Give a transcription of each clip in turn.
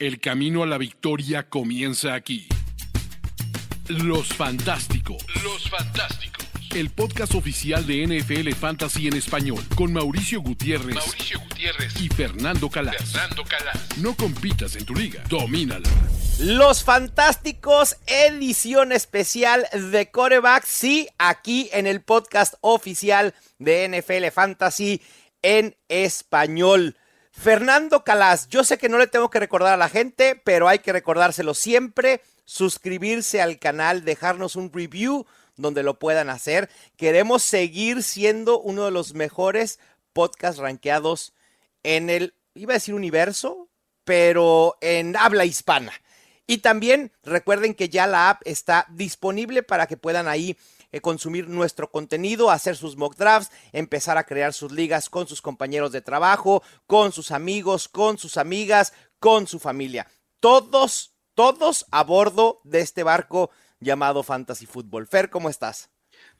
El camino a la victoria comienza aquí. Los Fantásticos. Los Fantásticos. El podcast oficial de NFL Fantasy en español con Mauricio Gutiérrez. Mauricio Gutiérrez y Fernando Calas. Fernando Calas. No compitas en tu liga, domínala. Los Fantásticos, edición especial de Coreback, sí, aquí en el podcast oficial de NFL Fantasy en español. Fernando Calas, yo sé que no le tengo que recordar a la gente, pero hay que recordárselo siempre. Suscribirse al canal, dejarnos un review donde lo puedan hacer. Queremos seguir siendo uno de los mejores podcasts rankeados en el, iba a decir universo, pero en habla hispana. Y también recuerden que ya la app está disponible para que puedan ahí eh, consumir nuestro contenido, hacer sus mock drafts, empezar a crear sus ligas con sus compañeros de trabajo, con sus amigos, con sus amigas, con su familia. Todos, todos a bordo de este barco llamado Fantasy Football. Fer, ¿cómo estás?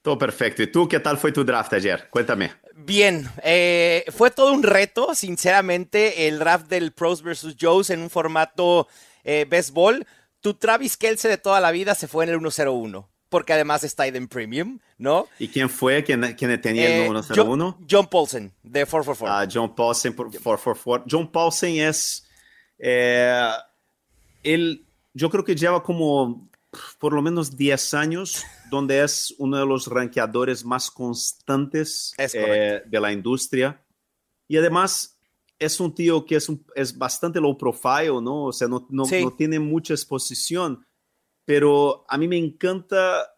Todo perfecto. ¿Y tú qué tal fue tu draft ayer? Cuéntame. Bien, eh, fue todo un reto, sinceramente, el draft del Pros vs. Joes en un formato eh. Tu Travis Kelce de toda la vida se fue en el 1-0-1 porque además está en Premium, ¿no? ¿Y quién fue? ¿Quién, quién tenía el 101? Eh, John, Paulsen, de 444. Ah, John Paulsen por 444. John Paulsen es. Eh, él, yo creo que lleva como por lo menos 10 años, donde es uno de los rankeadores más constantes eh, de la industria. Y además es un tío que es, es bastante low profile, ¿no? O sea, no, no, no tiene mucha exposición pero a mí me encanta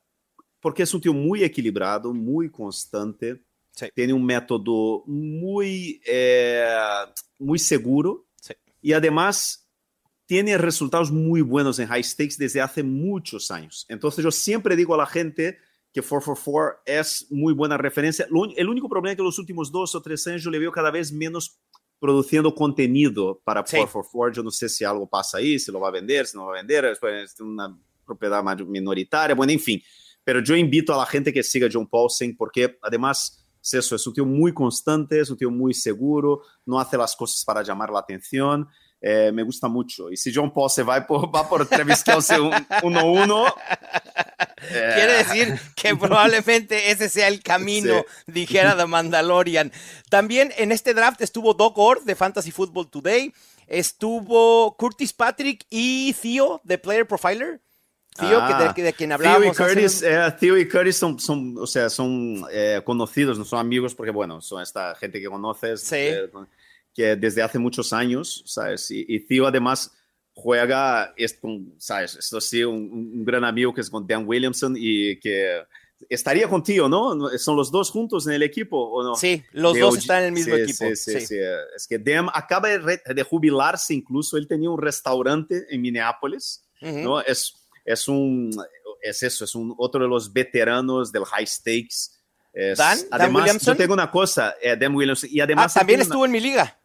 porque es un tío muy equilibrado, muy constante, sí. tiene un método muy, eh, muy seguro sí. y además tiene resultados muy buenos en high stakes desde hace muchos años. Entonces yo siempre digo a la gente que 444 es muy buena referencia. El único problema es que los últimos dos o tres años yo le veo cada vez menos produciendo contenido para 444. Yo no sé si algo pasa ahí, si lo va a vender, si no va a vender. Es una propiedad minoritaria, bueno, en fin. Pero yo invito a la gente que siga John Paulsen porque además es eso, es un tío muy constante, es un tío muy seguro, no hace las cosas para llamar la atención. Eh, me gusta mucho. Y si John Paul se va por, va por Travis Kelce 1-1. Eh. Quiere decir que probablemente ese sea el camino, dijera The Mandalorian. También en este draft estuvo Doc Orr de Fantasy Football Today, estuvo Curtis Patrick y Theo de Player Profiler. Tío, ah, de, de, quien hablábamos. Theo y Curtis, eh, Theo y Curtis son, son, o sea, son eh, conocidos, no son amigos, porque bueno, son esta gente que conoces, sí. eh, que desde hace muchos años, ¿sabes? Y, y Theo además juega, es con, ¿sabes? Esto sí, un, un, gran amigo que es con Dan Williamson y que estaría contigo, ¿no? ¿Son los dos juntos en el equipo o no? Sí, los dos están en el mismo sí, equipo. Sí, sí, sí, Es que Dan acaba de, de, jubilarse incluso, él tenía un restaurante en Minneapolis, uh -huh. ¿no? Es es un, es eso, es un otro de los veteranos del high stakes. Es, Dan, además, Dan Williamson. yo tengo una cosa, eh, Dan Williamson, y además... Ah, también estuvo una... en mi liga.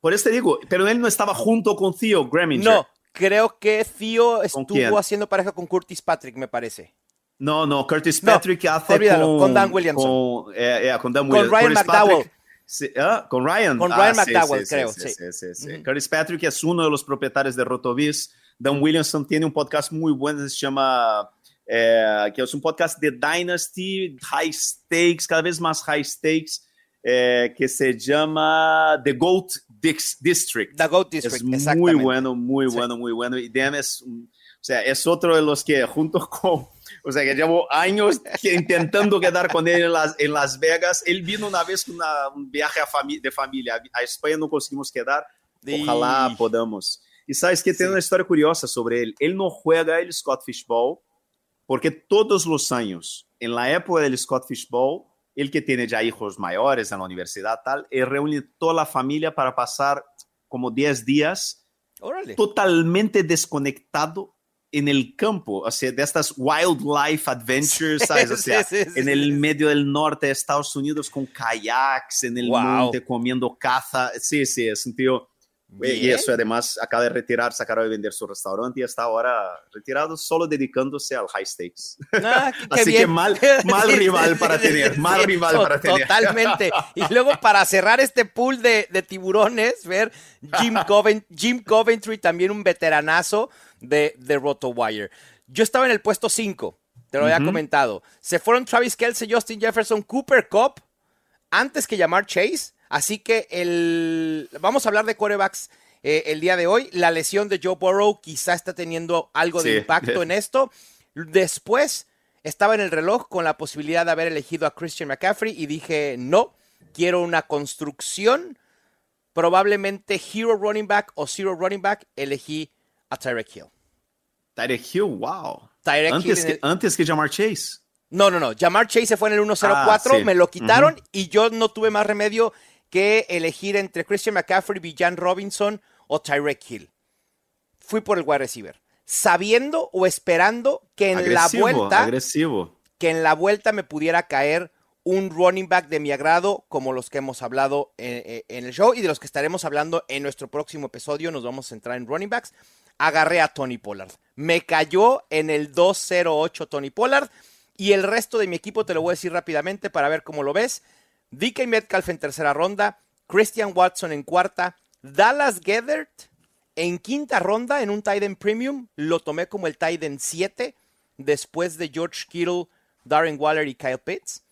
Por eso te digo, pero él no estaba junto con Theo Greminger. No, creo que Theo estuvo haciendo pareja con Curtis Patrick, me parece. No, no, Curtis Patrick no, hace olvídalo, con, con Dan Williamson. Con, eh, eh, con Dan. Con Ryan Curtis McDowell. Patrick, sí, ¿ah? con Ryan. Con Ryan ah, McDowell, sí, creo. Sí, sí, sí, sí. -huh. Curtis Patrick es uno de los propietarios de Rotoviz. Dan Williamson tiene un podcast muy bueno que se llama eh, que es un podcast de Dynasty, high stakes, cada vez más high stakes, eh, que se llama The Goat Dix District. The Goat District, es muy bueno, muy bueno, sí. muy bueno. Y Dan es, o sea, es otro de los que junto con, o sea, que llevo años intentando quedar con él en Las, en Las Vegas. Él vino una vez con un viaje a fami de familia a España, no conseguimos quedar. Ojalá podamos. Y sabes que tiene una historia curiosa sobre él. Él no juega el Scott Fishbowl porque todos los años, en la época del Scott Fishbowl, el que tiene ya hijos mayores en la universidad, tal, él reúne toda la familia para pasar como 10 días Órale. totalmente desconectado en el campo, o sea, de estas wildlife adventures, ¿sabes? O sea, sí, sí, sí, en el medio del norte de Estados Unidos con kayaks, en el Wow. monte comiendo caza. Sí, sí, es un tío Y eso además acaba de retirarse, acaba de vender su restaurante y está ahora retirado solo dedicándose al high stakes. Ah, Así que mal, mal rival para tener, mal rival para tener. Totalmente. Y luego para cerrar este pool de, tiburones, ver Jim, Jim, Coventry, también un veteranazo de, de RotoWire. Yo estaba en el puesto 5, te lo había comentado. Se fueron Travis Kelsey, Justin Jefferson, Cooper Cup, antes que llamar Chase Así que el, vamos a hablar de corebacks eh, el día de hoy. La lesión de Joe Burrow quizá está teniendo algo de impacto en esto. Después estaba en el reloj con la posibilidad de haber elegido a Christian McCaffrey y dije, no, quiero una construcción. Probablemente Hero Running Back o Zero Running Back, elegí a Tyreek Hill. Tyreek Hill, wow. antes, que, antes que Jamar Chase. No, no, no. Jamar Chase se fue en el 104, ah, me lo quitaron y yo no tuve más remedio que elegir entre Christian McCaffrey, Villan Robinson o Tyreek Hill. Fui por el wide receiver, sabiendo o esperando que en la vuelta agresivo. que en la vuelta me pudiera caer un running back de mi agrado, como los que hemos hablado en, el show y de los que estaremos hablando en nuestro próximo episodio. Nos vamos a centrar en running backs. Agarré a Tony Pollard. Me cayó en el 208 Tony Pollard. Y el resto de mi equipo te lo voy a decir rápidamente para ver cómo lo ves. DK Metcalf en tercera ronda, Christian Watson en cuarta, Dallas Gethert en quinta ronda en un Titan Premium, lo tomé como el Titan 7 después de George Kittle, Darren Waller y Kyle Pitts.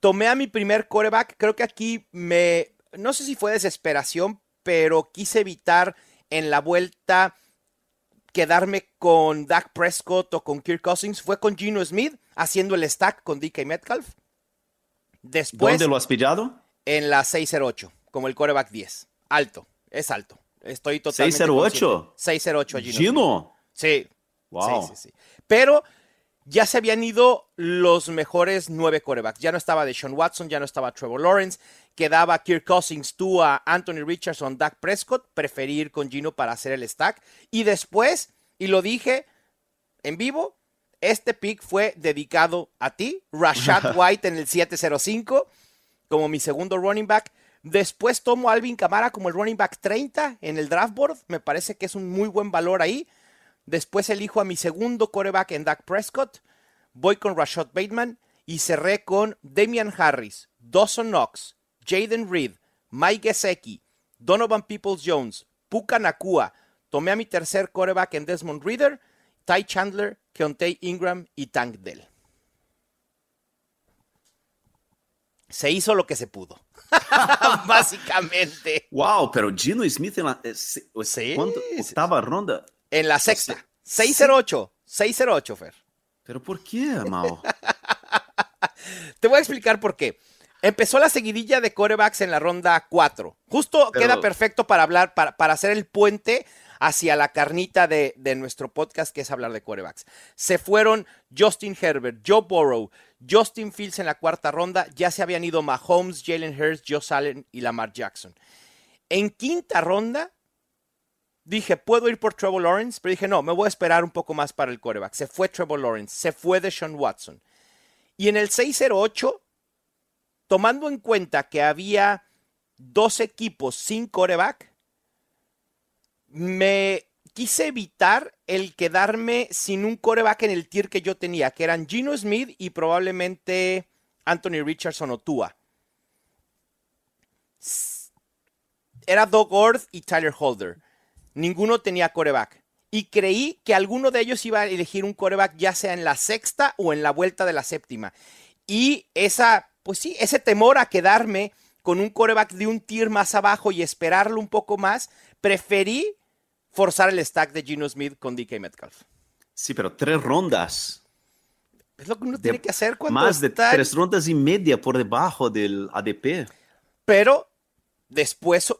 Tomé a mi primer coreback, creo que aquí me, no sé si fue desesperación, pero quise evitar en la vuelta quedarme con Dak Prescott o con Kirk Cousins. Fue con Gino Smith haciendo el stack con DK Metcalf. Después, ¿Dónde lo has pillado? En la 608, como el coreback 10. Alto, es alto. Estoy totalmente. 608. 608 Gino. Gino. Sí. Wow. Sí, sí, sí. Pero ya se habían ido los mejores nueve corebacks. Ya no estaba Deshaun Watson, ya no estaba Trevor Lawrence, quedaba Kirk Cousins, tú a Anthony Richardson, Dak Prescott. Preferí ir con Gino para hacer el stack. Y después, y lo dije en vivo, este pick fue dedicado a ti, Rashad White en el 705, como mi segundo running back. Después tomo a Alvin Camara como el running back 30 en el draft board. Me parece que es un muy buen valor ahí. Después elijo a mi segundo coreback en Dak Prescott. Voy con Rashad Bateman y cerré con Damian Harris, Dawson Knox, Jaden Reed, Mike Gesecki, Donovan Peoples Jones, Puka Nakua. Tomé a mi tercer coreback en Desmond Reader, Ty Chandler, Keontae Ingram y Tank Dell. Se hizo lo que se pudo. Básicamente. Wow, pero Gino Smith en la eh, octava ronda. En la sexta. 608. 608, Fer. ¿Pero por qué, Mao? Te voy a explicar por qué. Empezó la seguidilla de corebacks en la ronda 4. Justo queda perfecto para hablar, para, para hacer el puente hacia la carnita de, nuestro podcast, que es hablar de corebacks. Se fueron Justin Herbert, Joe Burrow, Justin Fields en la cuarta ronda, ya se habían ido Mahomes, Jalen Hurts, Joe Allen y Lamar Jackson. En quinta ronda, dije, puedo ir por Trevor Lawrence, pero dije, no, me voy a esperar un poco más para el coreback. Se fue Trevor Lawrence, se fue de Sean Watson. Y en el 608, tomando en cuenta que había dos equipos sin coreback, me quise evitar el quedarme sin un coreback en el tier que yo tenía, que eran Gino Smith y probablemente Anthony Richardson o Tua. Era Doug Orth y Tyler Holder. Ninguno tenía coreback. Y creí que alguno de ellos iba a elegir un coreback ya sea en la sexta o en la vuelta de la séptima. Y esa, pues sí, ese temor a quedarme con un coreback de un tier más abajo y esperarlo un poco más, preferí forzar el stack de Gino Smith con DK Metcalf. Sí, pero tres rondas. Es lo que uno tiene que hacer cuando Más de tres rondas y media por debajo del ADP. Pero después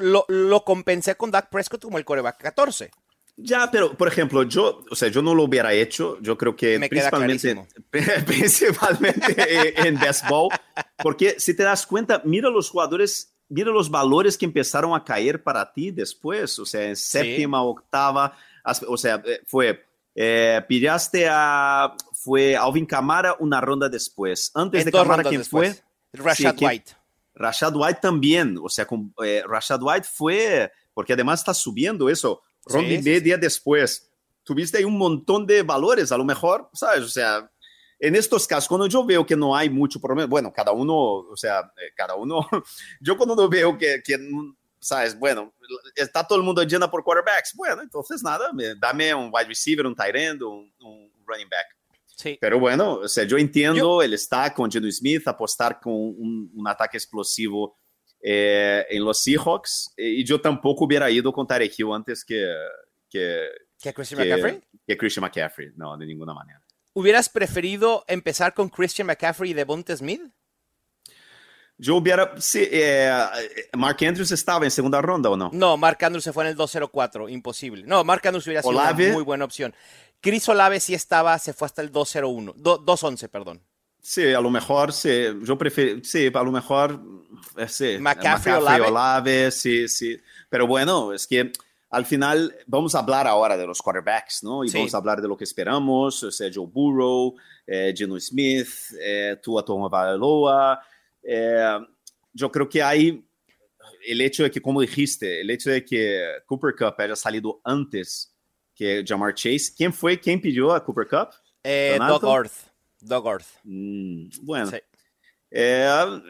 lo, compensé con Dak Prescott como el coreback 14. Ya, pero por ejemplo, yo, o sea, yo no lo hubiera hecho. Yo creo que principalmente, principalmente en baseball, porque si te das cuenta, mira los jugadores mira los valores que empezaron a caer para ti después, o sea, en séptima, octava, o sea, eh, fue, eh, pillaste a, fue Alvin Camara una ronda después. Antes de Camara, ¿quién fue? Rashad White. Rashad White también, o sea, con, eh, Rashad White fue, porque además está subiendo eso, ronda y media después. Tuviste ahí un montón de valores, a lo mejor, ¿sabes? O sea, en estos casos, cuando yo veo que no hay mucho problema, bueno, cada uno, o sea, eh, cada uno, yo cuando veo que, que, sabes, bueno, está todo el mundo lleno por quarterbacks, bueno, entonces nada, dame un wide receiver, un tight end, un, un running back. Sí. Pero bueno, o sea, yo entiendo yo, el estar con Geno Smith, apostar con un, un ataque explosivo eh, en los Seahawks, y yo tampoco hubiera ido con Tarek Hill antes que... ¿Que, ¿Que Christian que, McCaffrey? Que Christian McCaffrey, no, de ninguna manera. ¿Hubieras preferido empezar con Christian McCaffrey y Devonta Smith? Yo hubiera. Sí, eh, Mark Andrews estaba en segunda ronda o no? No, Mark Andrews se fue en el 204, imposible. No, Mark Andrews hubiera sido una muy buena opción. Chris Olave sí estaba, se fue hasta el 201, 211, perdón. Sí, a lo mejor, sí, yo prefiero, sí, a lo mejor, eh, sí. McCaffrey, Olave. Olave, sí, sí. Pero bueno, es que al final vamos a hablar ahora de los quarterbacks, ¿no? Y sí. vamos a hablar de lo que esperamos, o sea, Joe Burrow, eh, Geno Smith, eh, Tua Tagovailoa. Eh, yo creo que hay el hecho de que, como dijiste, el hecho de que Cooper Cup haya salido antes que Jamar Chase. ¿Quién fue? ¿Quién pidió a Cooper Cup? Eh, Doug Orth. Doug Orth. Mm, bueno. Sí. Eh,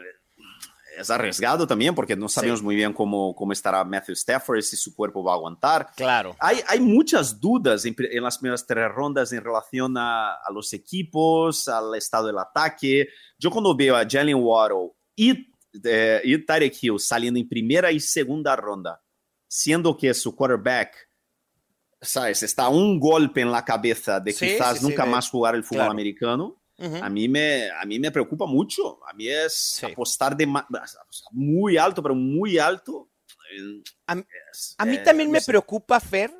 es arriesgado también porque no sabemos sí. muy bien cómo, cómo estará Matthew Stafford, si su cuerpo va a aguantar. Claro. Hay, hay muchas dudas en, en, las primeras tres rondas en relación a, a, los equipos, al estado del ataque. Yo cuando veo a Jalen Waddle y, eh, y Tyreek Hill saliendo en primera y segunda ronda, siendo que su quarterback sabes, está un golpe en la cabeza de sí, quizás sí, nunca más jugar el fútbol claro. americano, uh -huh. a, mí me, a mí me preocupa mucho. A mí es apostar de muy alto, pero muy alto. A, es, a mí eh, también no me sé. preocupa, Fer.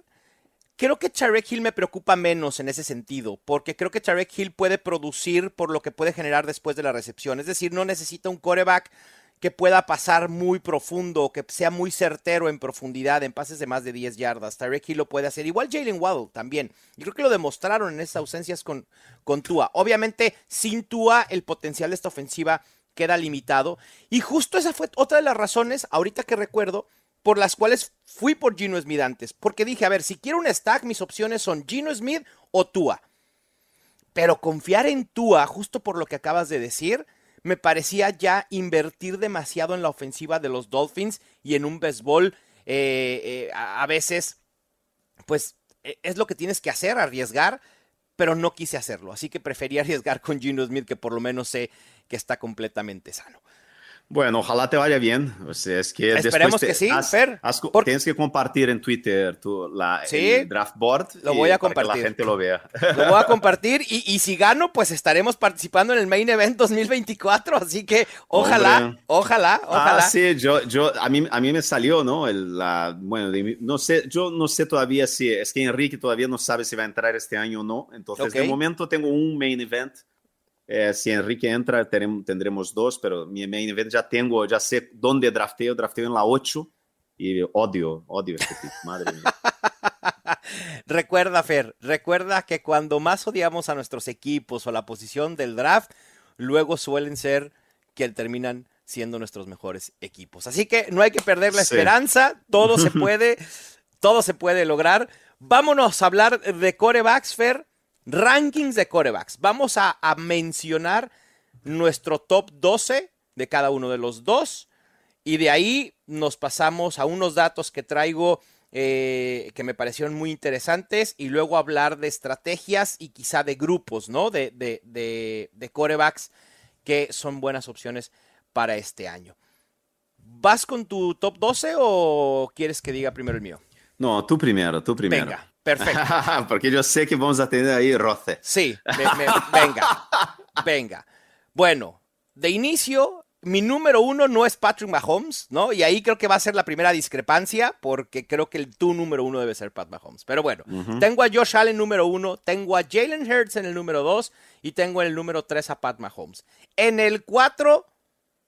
Creo que Charek Hill me preocupa menos en ese sentido, porque creo que Charek Hill puede producir por lo que puede generar después de la recepción. Es decir, no necesita un coreback que pueda pasar muy profundo, que sea muy certero en profundidad, en pases de más de 10 yardas. Tyreek Hill lo puede hacer. Igual Jalen Waddle también. Yo creo que lo demostraron en esas ausencias con, con Tua. Obviamente, sin Tua, el potencial de esta ofensiva queda limitado. Y justo esa fue otra de las razones, ahorita que recuerdo, por las cuales fui por Gino Smith antes. Porque dije, a ver, si quiero un stack, mis opciones son Gino Smith o Tua. Pero confiar en Tua, justo por lo que acabas de decir, me parecía ya invertir demasiado en la ofensiva de los Dolphins y en un béisbol eh, eh, a, veces, pues e, es lo que tienes que hacer, arriesgar, pero no quise hacerlo. Así que preferí arriesgar con Gino Smith, que por lo menos sé que está completamente sano. Bueno, ojalá te vaya bien. O sea, es que Esperemos te, que sí, has, Fer. Has. Tienes que compartir en Twitter tu, la, ¿Sí? el draft board. Lo voy a compartir. Para que la gente lo vea. Lo voy a compartir y, y, si gano, pues estaremos participando en el Main Event 2024. Así que ojalá, Hombre. ojalá, ojalá. Ah, sí, yo, yo, a mí, a mí me salió, ¿no? El, la, bueno, no sé, yo no sé todavía si, es que Enrique todavía no sabe si va a entrar este año o no. Entonces, okay. de momento tengo un Main Event eh, si Enrique entra, teremos, tendremos dos, pero mi main event ya tengo, ya sé dónde drafteo, drafteo en la 8 y odio, odio este pick, madre mía. recuerda, Fer, recuerda que cuando más odiamos a nuestros equipos o la posición del draft, luego suelen ser que terminan siendo nuestros mejores equipos. Así que no hay que perder la sí. esperanza, todo se puede, todo se puede lograr. Vámonos a hablar de corebacks, Fer rankings de corebacks. Vamos a, a, mencionar nuestro top 12 de cada uno de los dos. Y de ahí nos pasamos a unos datos que traigo eh, que me parecieron muy interesantes. Y luego hablar de estrategias y quizá de grupos, ¿no? De, de, de, de corebacks que son buenas opciones para este año. ¿Vas con tu top 12 o quieres que diga primero el mío? No, tú primero, tú primero. Venga. Perfecto. Porque yo sé que vamos a tener ahí roce. Sí, me, me, venga, venga. Bueno, de inicio, mi número uno no es Patrick Mahomes, ¿no? Y ahí creo que va a ser la primera discrepancia, porque creo que el tu número uno debe ser Pat Mahomes. Pero bueno, uh -huh. tengo a Josh Allen número uno, tengo a Jalen Hurts en el número dos y tengo en el número tres a Pat Mahomes. En el cuatro,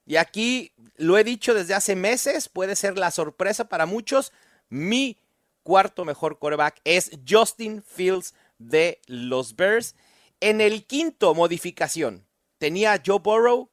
y aquí lo he dicho desde hace meses, puede ser la sorpresa para muchos, mi cuarto mejor quarterback es Justin Fields de los Bears. En el quinto, modificación, tenía a Joe Burrow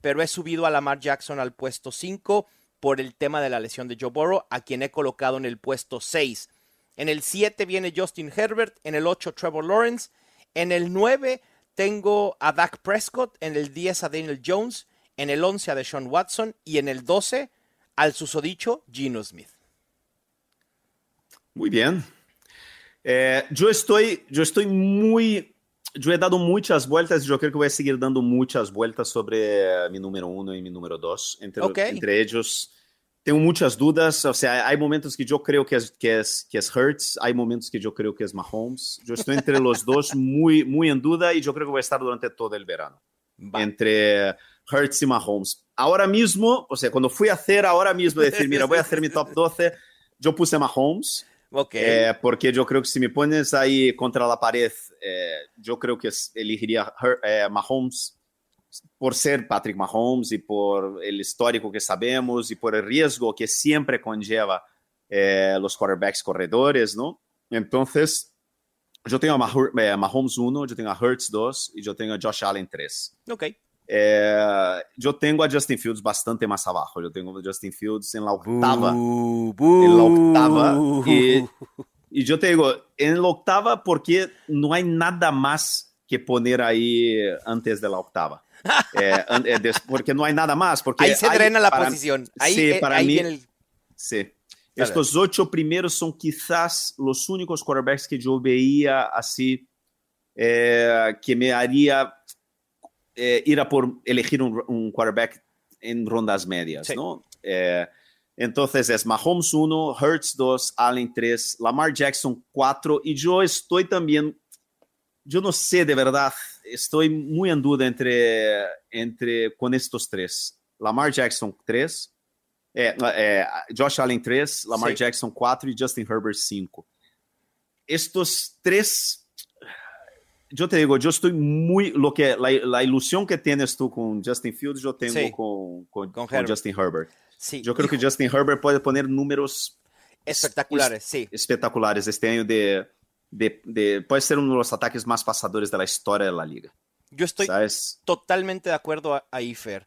pero he subido a Lamar Jackson al puesto 5 por el tema de la lesión de Joe Burrow, a quien he colocado en el puesto 6. En el 7 viene Justin Herbert, en el 8 Trevor Lawrence, en el 9 tengo a Dak Prescott, en el 10 a Daniel Jones, en el 11 a Deshaun Watson y en el 12 al susodicho Gino Smith. Muy bien. Eh, yo, estoy, yo estoy muy yo he dado muchas vueltas y yo creo que voy a seguir dando muchas vueltas sobre mi número uno y mi número dos. Entre, okay. entre ellos, tengo muchas dudas. O sea, hay momentos que yo creo que es, que, es, que es Hertz, hay momentos que yo creo que es Mahomes. Yo estoy entre los dos muy, muy en duda y yo creo que voy a estar durante todo el verano. Va. Entre Hertz y Mahomes. Ahora mismo, o sea, cuando fui a hacer ahora mismo, decir, mira, voy a hacer mi top 12, yo puse Mahomes. Okay. Eh, porque yo creo que si me pones ahí contra la pared, eh, yo creo que elegiría Her, eh, Mahomes por ser Patrick Mahomes y por el histórico que sabemos y por el riesgo que siempre conlleva eh, los quarterbacks corredores, ¿no? Entonces, yo tengo a Mahomes 1, yo tengo a Hurts 2 y yo tengo a Josh Allen 3. Ok. Eh, yo tengo a Justin Fields bastante más abajo. Yo tengo a Justin Fields en la octava. Uh, uh, en la octava. Y, y, yo te digo, en la octava porque no hay nada más que poner ahí antes de la octava. eh, porque no hay nada más. Porque ahí se hay, drena la posición. Ahí, sí, para ahí mí, viene el... Sí. Estos ocho primeros son quizás los únicos quarterbacks que yo veía así eh, que me haría eh, ir a por elegir un, un, quarterback en rondas medias, sí. ¿no? Eh, entonces es Mahomes 1, Hurts 2, Allen 3, Lamar Jackson 4 y yo estoy también, yo no sé de verdad, estoy muy en duda entre, entre con estos tres. Lamar Jackson 3, eh, eh, Josh Allen 3, Lamar Sí. Jackson 4 y Justin Herbert 5. Estos tres, yo te digo, yo estoy muy, lo que, la, la ilusión que tienes tú con Justin Fields, yo tengo Sí. con, con, Con con Herbert. Justin Herbert. Sí, Yo creo que hijo, Justin Herbert puede poner números espectaculares, sí. espectaculares este año de, de, de- puede ser uno de los ataques más pasadores de la historia de la liga. Yo estoy ¿Sabes? totalmente de acuerdo a- ahí, Fer.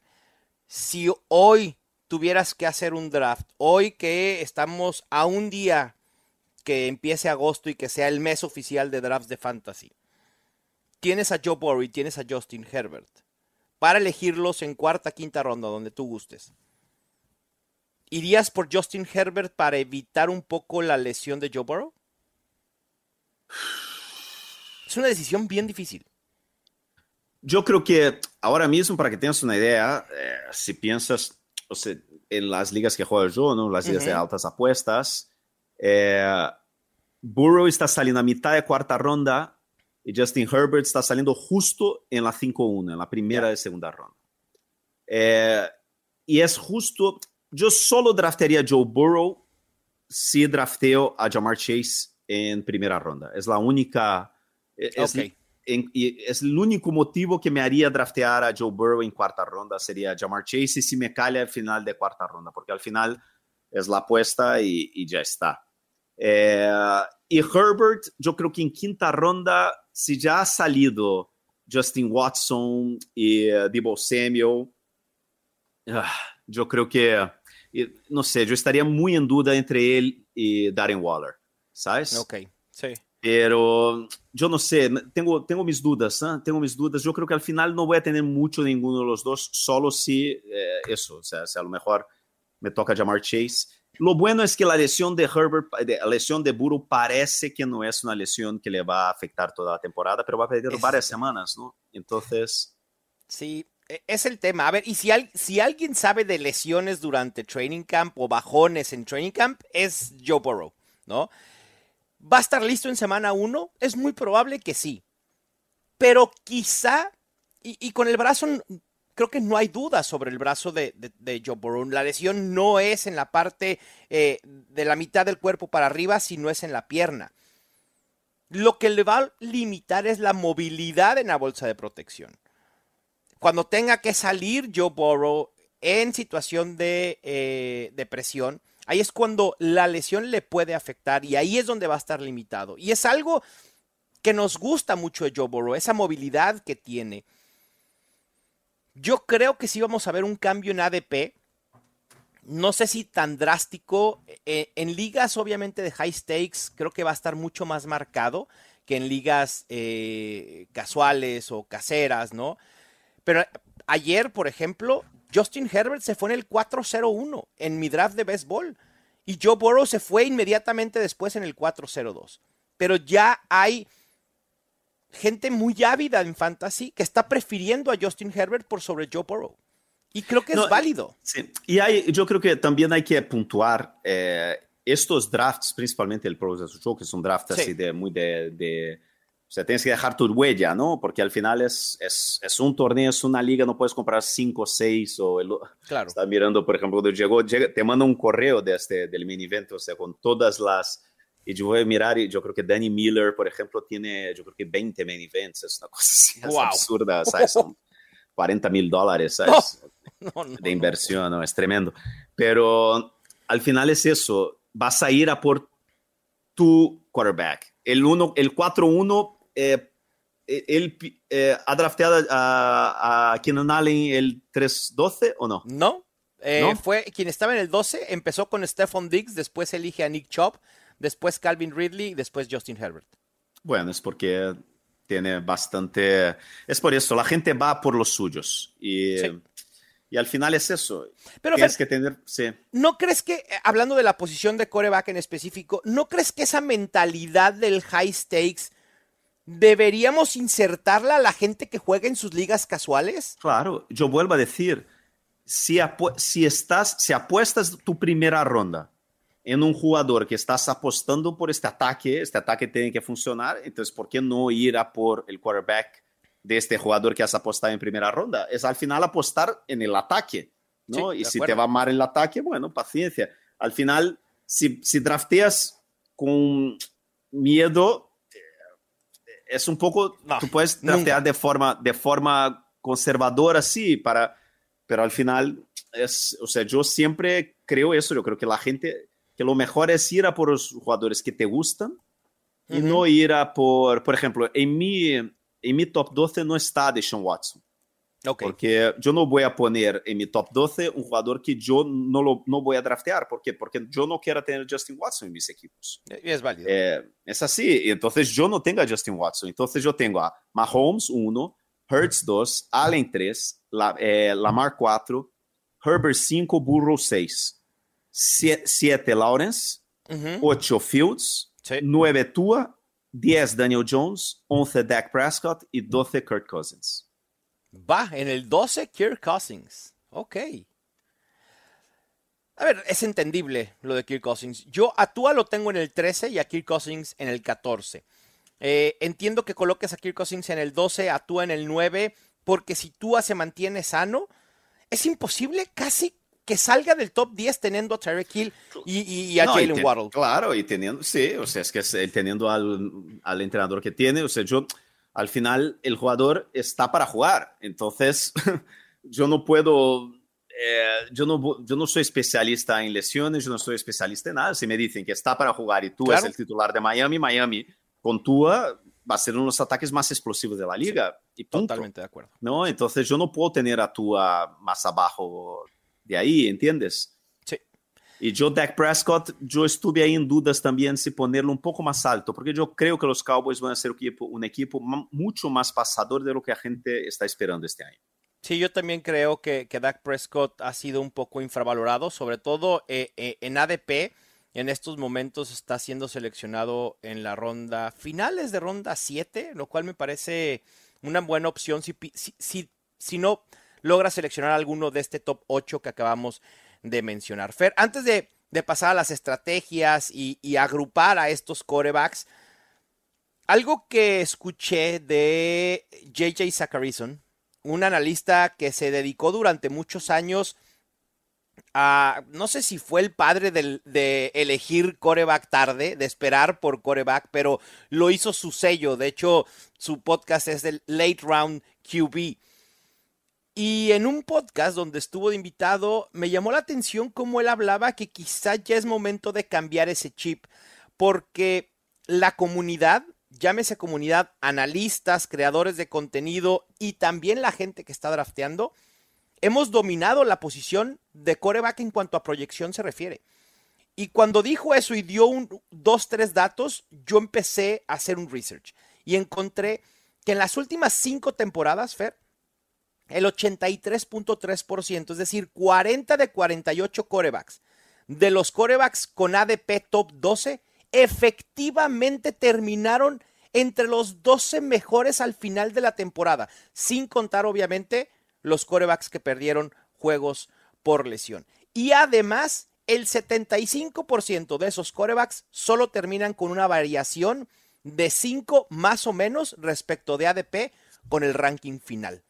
Si hoy tuvieras que hacer un draft, hoy que estamos a un día que empiece agosto y que sea el mes oficial de drafts de fantasy, tienes a Joe Burrow y tienes a Justin Herbert para elegirlos en cuarta, quinta ronda, donde tú gustes. ¿Irías por Justin Herbert para evitar un poco la lesión de Joe Burrow? Es una decisión bien difícil. Yo creo que ahora mismo, para que tengas una idea, eh, si piensas o sea, en las ligas que juego yo, ¿no? las ligas de altas apuestas, eh, Burrow está saliendo a mitad de cuarta ronda y Justin Herbert está saliendo justo en la 5-1, en la primera y segunda ronda. Eh, y es justo, yo solo draftearía a Joe Burrow si drafteo a Jamar Chase en primera ronda. Es la única... Es, Ok. en- y es el único motivo que me haría draftear a Joe Burrow en cuarta ronda sería Jamar Chase y si me cae al final de cuarta ronda, porque al final es la apuesta y, y ya está. Eh, y Herbert, yo creo que en quinta ronda, si ya ha salido Justin Watson y uh, Debo Samuel, ah, yo creo que, no sé, yo estaría muy en duda entre él y Darren Waller, ¿sabes? Ok, sí. Pero yo no sé, tengo, tengo mis dudas, ¿eh? tengo mis dudas. Yo creo que al final no voy a tener mucho de ninguno de los dos, solo si eh, eso, o sea, si a lo mejor me toca llamar Chase. Lo bueno es que la lesión de Herbert, de, la lesión de Burrow parece que no es una lesión que le va a afectar toda la temporada, pero va a perder Es- varias semanas, ¿no? Entonces, Sí, e- es el tema. A ver, y si, al- si alguien sabe de lesiones durante training camp o bajones en training camp, es Joe Burrow, ¿no? ¿Va a estar listo en semana 1? Es muy probable que sí. Pero quizá, y, y con el brazo, creo que no hay duda sobre el brazo de, Joe Burrow. La lesión no es en la parte eh, de la mitad del cuerpo para arriba, sino es en la pierna. Lo que le va a limitar es la movilidad en la bolsa de protección cuando tenga que salir Joe Burrow en situación de, eh, presión, ahí es cuando la lesión le puede afectar y ahí es donde va a estar limitado. Y es algo que nos gusta mucho de Joe Burrow, esa movilidad que tiene. Yo creo que sí vamos a ver un cambio en ADP. No sé si tan drástico. Eh, en ligas, obviamente, de high stakes, creo que va a estar mucho más marcado que en ligas eh, casuales o caseras, ¿no? Pero ayer, por ejemplo, Justin Herbert se fue en el 4-0-1 en mi draft de béisbol. Y Joe Burrow se fue inmediatamente después en el 4-0-2. Pero ya hay gente muy ávida en fantasy que está prefiriendo a Justin Herbert por sobre Joe Burrow. Y creo que es válido. Sí. Y hay, yo creo que también hay que puntuar eh, estos drafts, principalmente el Pro Show, que es un draft así de muy de, de, O sea, tienes que dejar tu huella, ¿no? Porque al final es, es, es un torneo, es una liga, no puedes comprar cinco o seis. O el, claro. Está mirando, por ejemplo, cuando llegó, llega, te manda un correo de este, del mini evento, o sea, con todas las y yo voy a mirar y yo creo que Danny Miller, por ejemplo, tiene, yo creo que 20 main events, es una cosa así, es absurda, ¿sabes? Son 40 mil dólares, ¿sabes? No, no, de inversión, no, es tremendo. Pero al final es eso, vas a ir a por tu quarterback. El, uno, el 4-1, eh, él eh, ha drafteado a, a Keenan Allen el 3-12 o no? No, eh, no, fue quien estaba en el 12, empezó con Stephon Diggs, después elige a Nick Chubb, después Calvin Ridley y después Justin Herbert. Bueno, es porque tiene bastante... Es por eso, la gente va por los suyos. Y, y al final es eso. Pero Tienes que tener... Sí. ¿No crees que, eh, hablando de la posición de coreback en específico, ¿no crees que esa mentalidad del high stakes deberíamos insertarla a la gente que juega en sus ligas casuales? Claro, yo vuelvo a decir, si, si, estás, si apuestas tu primera ronda en un jugador que estás apostando por este ataque, este ataque tiene que funcionar, entonces, ¿por qué no ir a por el quarterback de este jugador que has apostado en primera ronda? Es al final apostar en el ataque, ¿no? y si te va mal el ataque, bueno, paciencia. Al final, si, si drafteas con miedo, eh, es un poco, tú puedes draftear de forma, de forma conservadora, sí, para, pero al final, es, o sea, yo siempre creo eso, yo creo que la gente que lo mejor es ir a por los jugadores que te gustan y no ir a por, por ejemplo, en mi, en mi top 12 no está Deshaun Watson. Okay. Porque yo no voy a poner en mi top 12 un jugador que yo no, lo, no voy a draftear. ¿Por qué? Porque yo no quiero tener Justin Watson en mis equipos. Es válido. Eh, es así. Entonces yo no tengo a Justin Watson. Entonces yo tengo a Mahomes 1, Hertz 2, Allen 3, la, eh, Lamar 4, Herbert 5, Burrow 6. 7 Lawrence, 8 Fields, 9 Tua, 10 Daniel Jones, 11 Dak Prescott y 12 Kirk Cousins. Va, en el 12 Kirk Cousins. Ok. A ver, es entendible lo de Kirk Cousins. Yo a Tua lo tengo en el 13 y a Kirk Cousins en el 14. Eh, entiendo que coloques a Kirk Cousins en el 12, a Tua en el 9, porque si Tua se mantiene sano, es imposible casi que salga del top 10 teniendo a Tyreek Hill y, a Jalen Waddle. Claro, y teniendo, sí, o sea, es que teniendo al, al, entrenador que tiene, o sea, yo, al final, el jugador está para jugar, entonces, yo no puedo, eh, yo, no, yo no soy especialista en lesiones, yo no soy especialista en nada, si me dicen que está para jugar y tú eres el titular de Miami, Miami con Tua va a ser uno de los ataques más explosivos de la liga. y Totalmente de acuerdo. ¿no? Entonces yo no puedo tener a Tua más abajo de ahí, ¿entiendes? Sí. Y yo, Dak Prescott, yo estuve ahí en dudas también si ponerlo un poco más alto, porque yo creo que los Cowboys van a ser un equipo, un equipo mucho más pasador de lo que la gente está esperando este año. Sí, yo también creo que, que Dak Prescott ha sido un poco infravalorado, sobre todo eh, eh, en ADP. En estos momentos está siendo seleccionado en la ronda finales de ronda 7, lo cual me parece una buena opción si, si, si, si no logra seleccionar alguno de este top 8 que acabamos de mencionar. Fer, antes de, pasar a las estrategias y, agrupar a estos corebacks, algo que escuché de JJ Zacharyson, un analista que se dedicó durante muchos años a, no sé si fue el padre de elegir coreback tarde, de esperar por coreback, pero lo hizo su sello. De hecho, su podcast es el Late Round QB. Y en un podcast donde estuvo de invitado, me llamó la atención cómo él hablaba que quizá ya es momento de cambiar ese chip, porque la comunidad llámese comunidad, analistas, creadores de contenido y también la gente que está drafteando, hemos dominado la posición de coreback en cuanto a proyección se refiere. Y cuando dijo eso y dio dos, tres datos, yo empecé a hacer un research y encontré que en las últimas cinco temporadas, Fer, el 83.3%, es decir, 40 de 48 corebacks, de los corebacks con ADP top 12, efectivamente terminaron entre los 12 mejores al final de la temporada, sin contar obviamente los corebacks que perdieron juegos por lesión. Y además, el 75% de esos corebacks solo terminan con una variación de 5 más o menos respecto de ADP con el ranking final.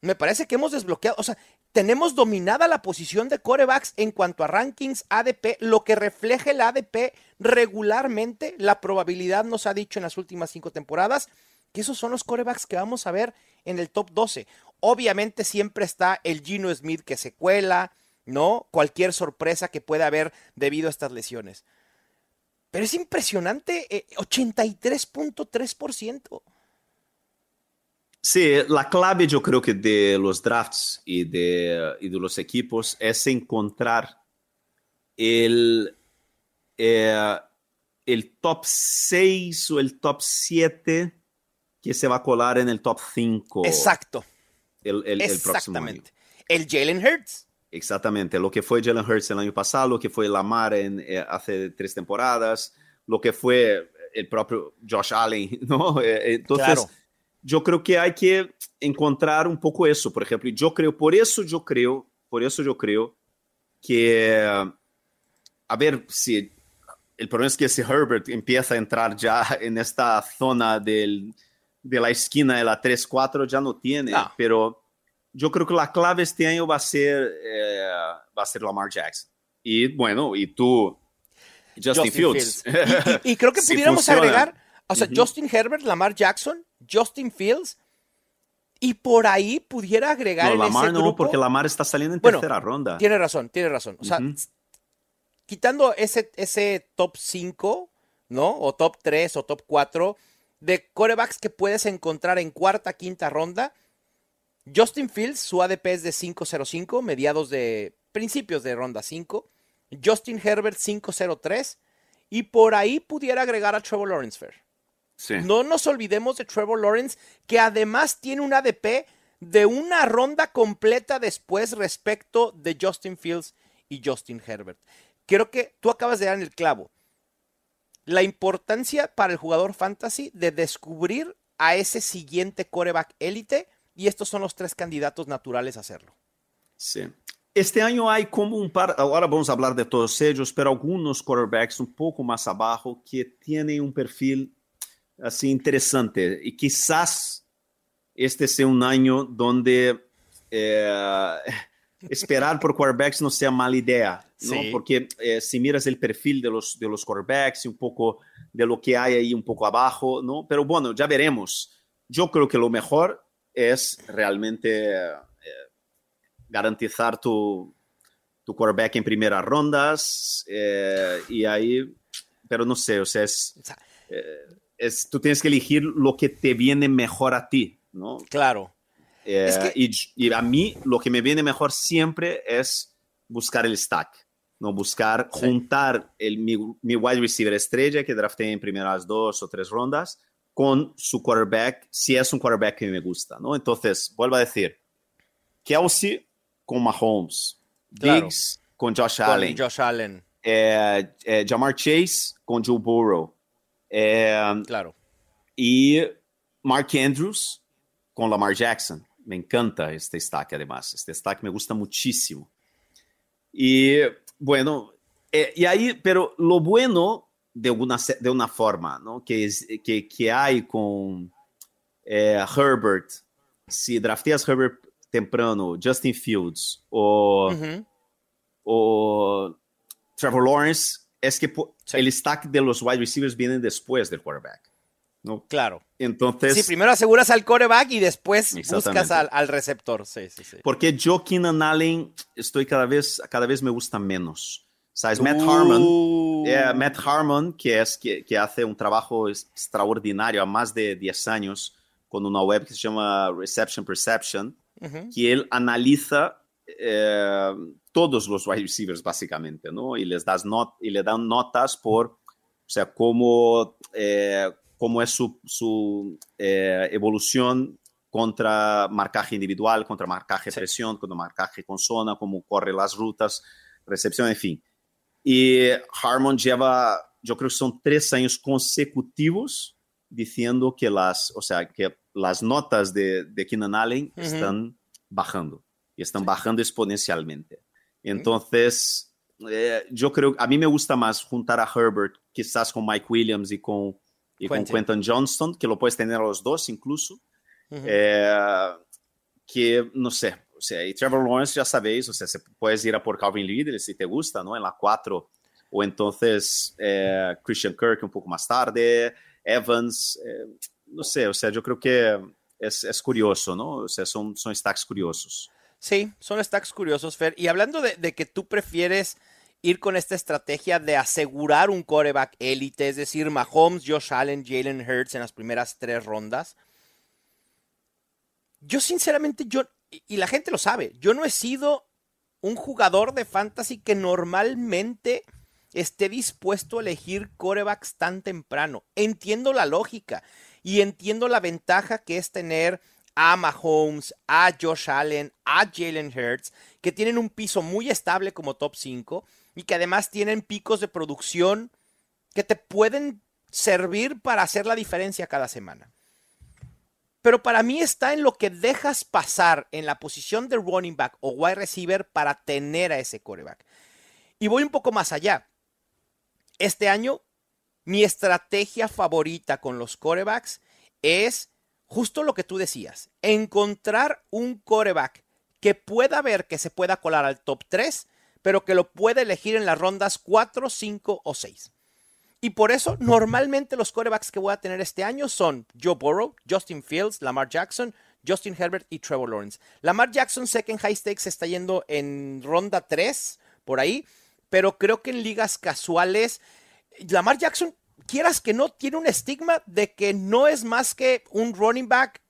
Me parece que hemos desbloqueado, o sea, tenemos dominada la posición de corebacks en cuanto a rankings ADP, lo que refleja el ADP regularmente. La probabilidad nos ha dicho en las últimas cinco temporadas que esos son los corebacks que vamos a ver en el top 12. Obviamente siempre está el Gino Smith que se cuela, ¿no? Cualquier sorpresa que pueda haber debido a estas lesiones. Pero es impresionante, 83.3%. Sí, la clave yo creo que de los drafts y de, y de los equipos es encontrar el, eh, el top 6 o el top 7 que se va a colar en el top 5. Exacto. El, el, Exactamente. El, Jalen Hurts. Exactamente. Lo que fue Jalen Hurts el año pasado, lo que fue Lamar en, eh, hace tres temporadas, lo que fue el propio Josh Allen, ¿no? Eh, entonces, yo creo que hay que encontrar un poco eso. Por ejemplo, yo creo, por eso yo creo, por eso yo creo que, a ver si el problema es que si Herbert empieza a entrar ya en esta zona del de la esquina de la 3-4 ya no tiene, pero yo creo que la clave este año va a ser, eh, va a ser Lamar Jackson. Y bueno, y tú, Justin, Fields. Y, creo que pudiéramos agregar, o sea, Justin Herbert, Lamar Jackson, Justin Fields, y por ahí pudiera agregar no, Lamar no, porque Lamar está saliendo en tercera ronda. Tiene razón, tiene razón. O sea, quitando ese, ese top 5, ¿no? O top 3 o top 4 de corebacks que puedes encontrar en cuarta, quinta ronda. Justin Fields, su ADP es de 5.05, mediados de principios de ronda 5. Justin Herbert 5.03. Y por ahí pudiera agregar a Trevor Lawrence Fair. No nos olvidemos de Trevor Lawrence, que además tiene un ADP de una ronda completa después respecto de Justin Fields y Justin Herbert. Creo que tú acabas de dar en el clavo la importancia para el jugador fantasy de descubrir a ese siguiente coreback élite y estos son los tres candidatos naturales a hacerlo. Sí. Este año hay como un par, ahora vamos a hablar de todos ellos, pero algunos quarterbacks un poco más abajo que tienen un perfil así interesante y quizás este sea un año donde eh, esperar por quarterbacks no sea mala idea, ¿no? Porque eh, si miras el perfil de los, de los quarterbacks y un poco de lo que hay ahí un poco abajo, ¿no? Pero bueno, ya veremos. Yo creo que lo mejor es realmente eh, garantizar tu, tu quarterback en primeras rondas eh, y ahí, pero no sé, o sea, es, es, tú tienes que elegir lo que te viene mejor a ti, ¿no? Claro. Eh, y, a mí lo que me viene mejor siempre es buscar el stack, no buscar juntar el, mi, wide receiver estrella que drafté en primeras dos o tres rondas con su quarterback, si es un quarterback que me gusta, ¿no? Entonces, vuelvo a decir, Kelsey con Mahomes, Diggs con Josh Allen, Josh Allen. Eh, eh, Jamar Chase con Joe Burrow, claro. y Mark Andrews con Lamar Jackson. Me encanta este stack, además. Este stack me gusta muchísimo. Y bueno, eh, y ahí, pero lo bueno de una, de una forma, ¿no? Que, es, que, que hay con eh, Herbert, si drafteas Herbert temprano, Justin Fields o, o Trevor Lawrence, es que el stack de los wide receivers viene después del quarterback. ¿no? Claro. Entonces. Sí, primero aseguras al coreback y después buscas al, receptor. Sí, sí, sí. Porque yo, Keenan Allen, estoy cada vez, cada vez me gusta menos. ¿Sabes? Matt Harmon, eh, Matt Harmon, que, es, que, que, hace un trabajo extraordinario a más de 10 años con una web que se llama Reception Perception, que él analiza eh, todos los wide receivers básicamente, ¿no? Y les das not y le dan notas por, o sea, cómo, eh, cómo es su, su evolución contra marcaje individual, contra marcaje sí. presión, contra marcaje con zona, cómo corre las rutas, recepción, en fin. Y Harmon lleva, yo creo que son tres años consecutivos diciendo que las, o sea, que las notas de, de Keenan Allen uh -huh. están bajando y están sí. bajando exponencialmente. Entonces, eh, yo creo, a mí me gusta más juntar a Herbert quizás con Mike Williams y con, y Quentin. con Quentin Johnston, que lo puedes tener a los dos incluso, uh -huh. eh, que, no sé, o sea, y Trevor Lawrence ya sabéis, o sea, se puedes ir a por Calvin Ridley si te gusta, ¿no? En la 4, o entonces eh, Christian Kirk un poco más tarde, Evans, eh, no sé, o sea, yo creo que es, es, curioso, ¿no? O sea, son, son stacks curiosos. Sí, son stacks curiosos, Fer. Y hablando de, que tú prefieres ir con esta estrategia de asegurar un coreback élite, es decir, Mahomes, Josh Allen, Jalen Hurts en las primeras tres rondas. Yo sinceramente, yo, y la gente lo sabe, yo no he sido un jugador de fantasy que normalmente esté dispuesto a elegir corebacks tan temprano. Entiendo la lógica y entiendo la ventaja que es tener a Mahomes, a Josh Allen, a Jalen Hurts, que tienen un piso muy estable como top 5 y que además tienen picos de producción que te pueden servir para hacer la diferencia cada semana pero para mí está en lo que dejas pasar en la posición de running back o wide receiver para tener a ese coreback. Y voy un poco más allá. Este año, mi estrategia favorita con los corebacks es justo lo que tú decías, encontrar un coreback que pueda ver que se pueda colar al top 3, pero que lo pueda elegir en las rondas 4, 5 o 6. Y por eso, normalmente los corebacks que voy a tener este año son Joe Burrow, Justin Fields, Lamar Jackson, Justin Herbert y Trevor Lawrence. Lamar Jackson sé que en high stakes está yendo en ronda 3, por ahí, pero creo que en ligas casuales, Lamar Jackson, quieras que no, tiene un estigma de que no es más que un running back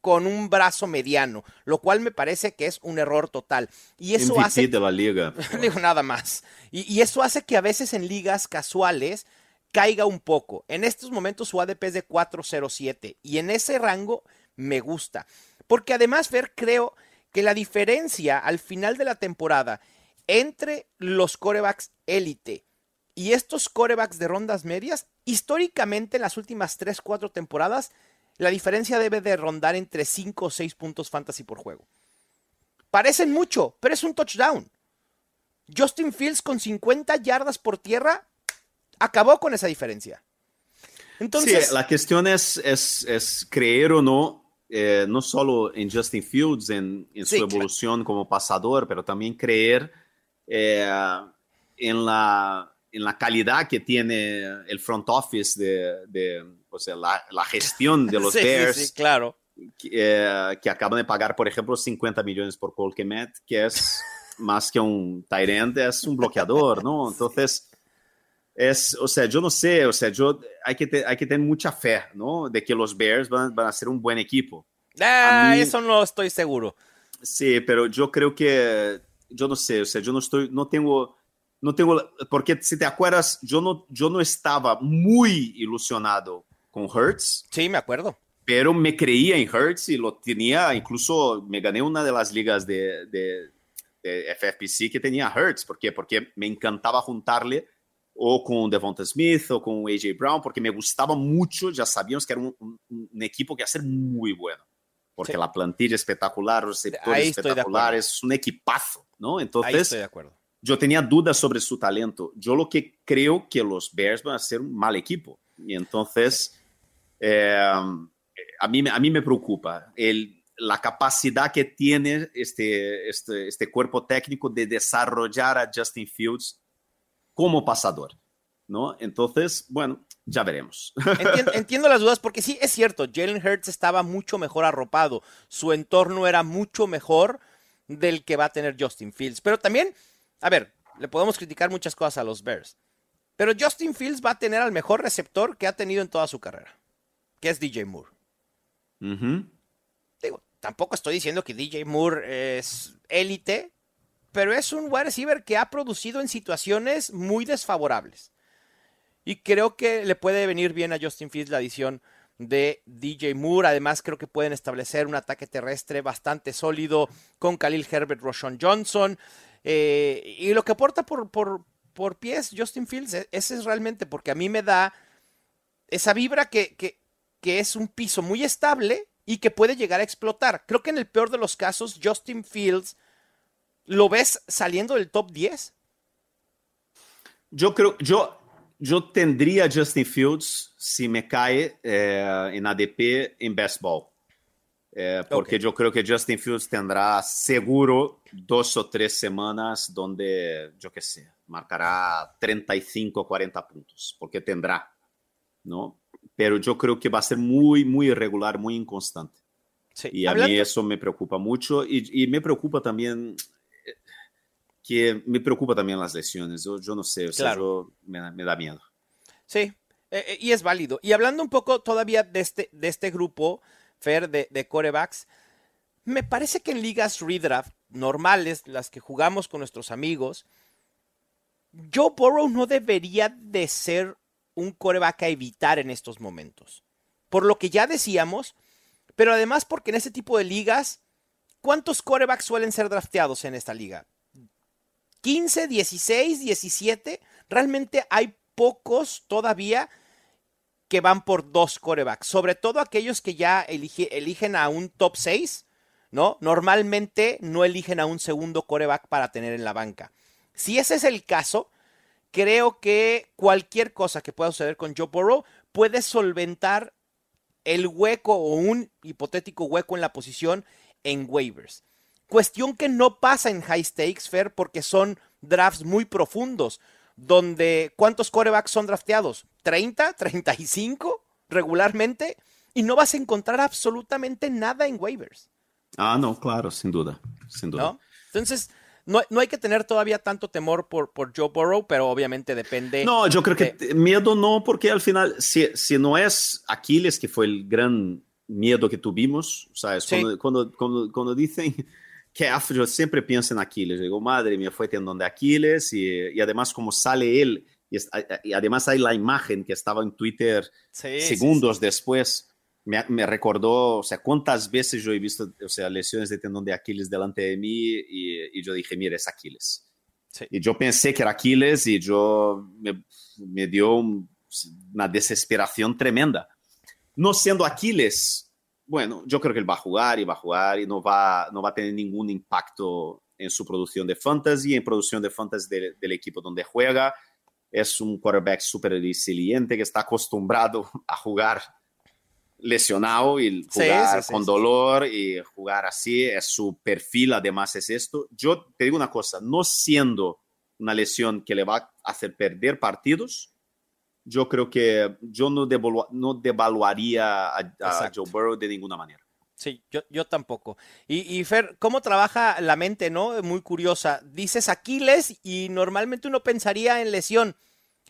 con un brazo mediano, lo cual me parece que es un error total. Y eso MVP hace... de la liga. digo nada más. Y, y eso hace que a veces en ligas casuales caiga un poco. En estos momentos su ADP es de 407 y en ese rango me gusta. Porque además, Ver, creo que la diferencia al final de la temporada entre los corebacks élite y estos corebacks de rondas medias, históricamente en las últimas 3, 4 temporadas, la diferencia debe de rondar entre 5 o 6 puntos fantasy por juego. Parecen mucho, pero es un touchdown. Justin Fields con 50 yardas por tierra acabó con esa diferencia. Entonces, sí, la cuestión es, es, es creer o no, eh, no solo en Justin Fields, en, en sí, su evolución claro. como pasador, pero también creer eh, en, la, en la calidad que tiene el front office de, de o sea, la, la, gestión de los sí, Bears. Sí, claro. Que, eh, que, acaban de pagar, por ejemplo, 50 millones por Cole Kemet, que es más que un end, es un bloqueador, ¿no? Entonces es, o sea, yo no sé, o sea, yo hay que, te, hay que tener mucha fe, ¿no? De que los Bears van, van a ser un buen equipo. Ah, mí, eso no estoy seguro. Sí, pero yo creo que, yo no sé, o sea, yo no estoy, no tengo, no tengo, porque si te acuerdas, yo no, yo no estaba muy ilusionado con Hertz. Sí, me acuerdo. Pero me creía en Hertz y lo tenía, incluso me gané una de las ligas de, de, de FFPC que tenía Hertz. ¿Por qué? Porque me encantaba juntarle o Devonta Smith, o AJ Brown, porque me gustava muito, já sabíamos que era um equipo que ser muito bueno, porque sí. a plantilla espetacular, os receptores espetaculares, um equipazo, ¿no? Entonces, eu tinha dúvidas sobre seu talento. Eu lo que creio que os Bears vão ser um mal equipo. E então, eh, a, mim, a mim me preocupa la capacidad que tiene este, este, este cuerpo técnico de desarrollar a Justin Fields como pasador, ¿no? Entonces, bueno, ya veremos. Entiendo, entiendo, las dudas porque sí, es cierto, Jalen Hurts estaba mucho mejor arropado, su entorno era mucho mejor del que va a tener Justin Fields, pero también, a ver, le podemos criticar muchas cosas a los Bears. Pero Justin Fields va a tener al mejor receptor que ha tenido en toda su carrera, que es DJ Moore. Digo, tampoco estoy diciendo que DJ Moore es élite, pero es un wide receiver que ha producido en situaciones muy desfavorables. Y creo que le puede venir bien a Justin Fields la adición de DJ Moore. Además, creo que pueden establecer un ataque terrestre bastante sólido con Khalil Herbert, Roshan Johnson. Eh, y lo que aporta por, por, por, pies Justin Fields, e, ese es realmente porque a mí me da esa vibra que, que, que es un piso muy estable y que puede llegar a explotar. Creo que en el peor de los casos, Justin Fields, ¿lo ves saliendo del top 10? Yo creo, yo, yo tendría Justin Fields si me cae eh, en ADP en best. Eh, porque okay. yo creo que Justin Fields tendrá seguro dos o tres semanas donde, yo qué sé, marcará 35 o 40 puntos, porque tendrá, ¿no? Pero yo creo que va a ser muy, muy irregular, muy inconstante. Sí. Y a Hablando... mí eso me preocupa mucho y, y, me preocupa también eh, que me preocupa también las lesiones. Yo, yo no sé, o sea, claro. yo, me, me, da miedo. Sí, eh, y es válido. Y hablando un poco todavía de este, de este grupo, De, de corebacks, me parece que en ligas redraft normales, las que jugamos con nuestros amigos, Joe Burrow no debería de ser un coreback a evitar en estos momentos. Por lo que ya decíamos, pero además porque en este tipo de ligas, ¿cuántos corebacks suelen ser drafteados en esta liga? ¿15, 16, 17? Realmente hay pocos todavía que van por dos corebacks, sobre todo aquellos que ya elige, eligen a un top 6, ¿no? Normalmente no eligen a un segundo coreback para tener en la banca. Si ese es el caso, creo que cualquier cosa que pueda suceder con Joe Burrow puede solventar el hueco o un hipotético hueco en la posición en waivers. Cuestión que no pasa en high stakes, Fair, porque son drafts muy profundos donde ¿cuántos corebacks son drafteados? ¿30? ¿35 regularmente? Y no vas a encontrar absolutamente nada en waivers. Ah, no, claro, sin duda, sin duda. ¿No? Entonces, no, no, hay que tener todavía tanto temor por, por Joe Burrow, pero obviamente depende. No, yo creo de... que miedo no, porque al final, si, si no es Aquiles, que fue el gran miedo que tuvimos, ¿sabes? Sí. Cuando, cuando, cuando dicen que yo siempre pienso en Aquiles. Digo, madre mía, fue tendón de Aquiles y, y además como sale él, y, es, y, además hay la imagen que estaba en Twitter sí, segundos sí, sí. después, me, me, recordó, o sea, cuántas veces yo he visto, o sea, lesiones de tendón de Aquiles delante de mí y, y yo dije, mire, es Aquiles. Y yo pensé que era Aquiles y yo me, me dio un, una desesperación tremenda. No siendo Aquiles, bueno, yo creo que él va a jugar y va a jugar y no va, no va a tener ningún impacto en su producción de fantasy, en producción de fantasy de, del equipo donde juega. Es un quarterback súper resiliente que está acostumbrado a jugar lesionado y jugar sí, sí, con dolor y jugar así. Es su perfil, además es esto. Yo te digo una cosa, no siendo una lesión que le va a hacer perder partidos, yo creo que yo no, devalu no devaluaría a, a Joe Burrow de ninguna manera. Sí, yo, yo tampoco. Y, y, Fer, ¿cómo trabaja la mente, no? Muy curiosa. Dices Aquiles y normalmente uno pensaría en lesión.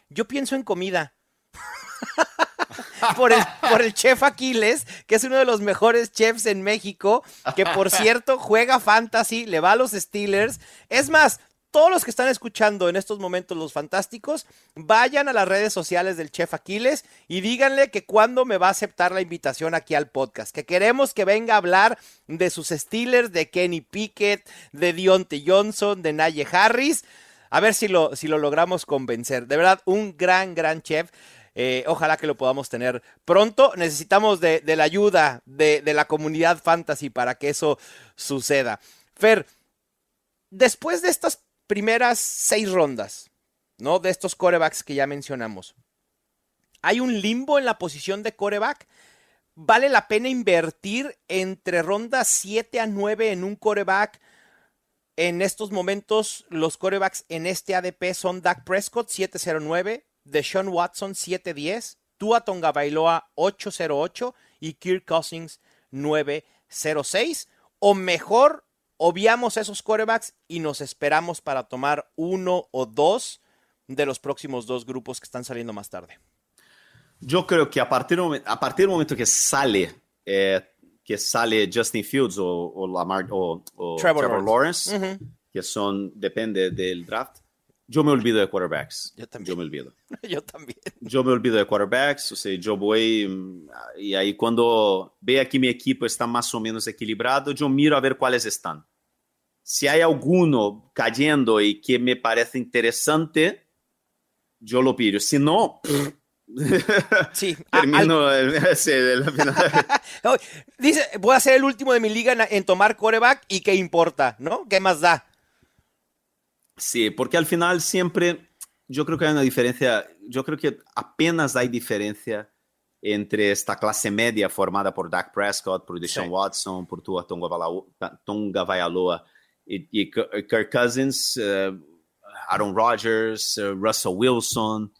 Yo pienso en comida. por, el, por el chef Aquiles, que es uno de los mejores chefs en México, que por cierto juega fantasy, le va a los Steelers. Es más, todos los que están escuchando en estos momentos los fantásticos, vayan a las redes sociales del Chef Aquiles y díganle que cuando me va a aceptar la invitación aquí al podcast, que queremos que venga a hablar de sus Steelers, de Kenny Pickett, de Dionte Johnson, de Naye Harris. A ver si lo, si lo logramos convencer. De verdad, un gran, gran chef. Eh, ojalá que lo podamos tener pronto. Necesitamos de, de la ayuda de, de la comunidad fantasy para que eso suceda. Fer, después de estas primeras seis rondas, ¿no? De estos corebacks que ya mencionamos. Hay un limbo en la posición de coreback. ¿Vale la pena invertir entre rondas 7 a 9 en un coreback? En estos momentos, los corebacks en este ADP son Dak Prescott 709, Deshaun Watson 710, Tua Tonga Bailoa 808 y Kirk Cousins 906. O mejor, obviamos esos quarterbacks y nos esperamos para tomar uno o dos de los próximos dos grupos que están saliendo más tarde? Yo creo que a partir a partir del momento que sale eh, que sale Justin Fields o, o Lamar o, o Trevor Trevor, Lawrence. Lawrence, que son depende del draft. Yo me olvido de quarterbacks. Yo también. me olvido. Yo también. Yo me olvido de quarterbacks, o sea, yo voy mm, y ahí cuando vea que mi equipo está más o menos equilibrado, yo miro a ver cuáles están. Si hay alguno cayendo y que me parece interesante, yo lo pido. Si no, Sí, a- al- termino el- sí, el final. No, Dice, voy a ser el último de mi liga en, en tomar coreback y qué importa, ¿no? ¿Qué más da? Sí, porque al final siempre yo creo que hay una diferencia, yo creo que apenas hay diferencia entre esta clase media formada por Dak Prescott, por Deshaun Sí. Watson, por Tua Tonga Vailoa y, y Kirk Cousins, eh, Aaron Rodgers, eh, Russell Wilson.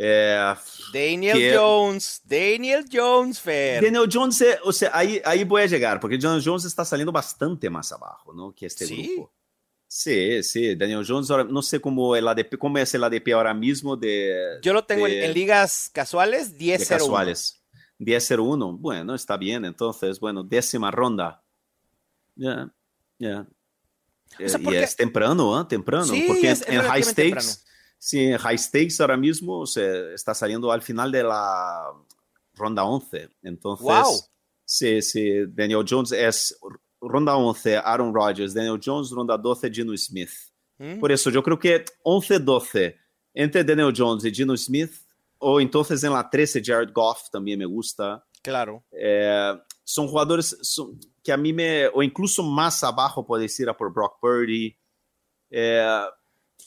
eh, Daniel que- Jones, Daniel Jones, Fer. Daniel Jones, eh, o sea, ahí, ahí voy a llegar, porque Daniel Jones está saliendo bastante más abajo, ¿no? Que este Sí. grupo. Sí, sí, Daniel Jones, ahora, no sé cómo, el ADP, cómo es el ADP ahora mismo de, Yo lo tengo en- de- en, ligas casuales, de 10-0. casuales. 10-0-1, bueno, está bien, entonces, bueno, décima ronda. Ya, ya. O sea, Eh, y es temprano, ¿eh? Temprano, Sí, porque es- es en high relativamente stakes, temprano. sí, en high stakes ahora mismo se está saliendo al final de la ronda 11. Entonces, Wow. sí, sí, Daniel Jones es ronda 11, Aaron Rodgers, Daniel Jones, ronda 12, Gino Smith. ¿Mm? Por eso yo creo que 11-12 entre Daniel Jones y Gino Smith, o entonces en la 13 Jared Goff también me gusta. Claro. Eh, son jugadores son- que a mí me, o incluso más abajo puede ir a por Brock Purdy. Eh,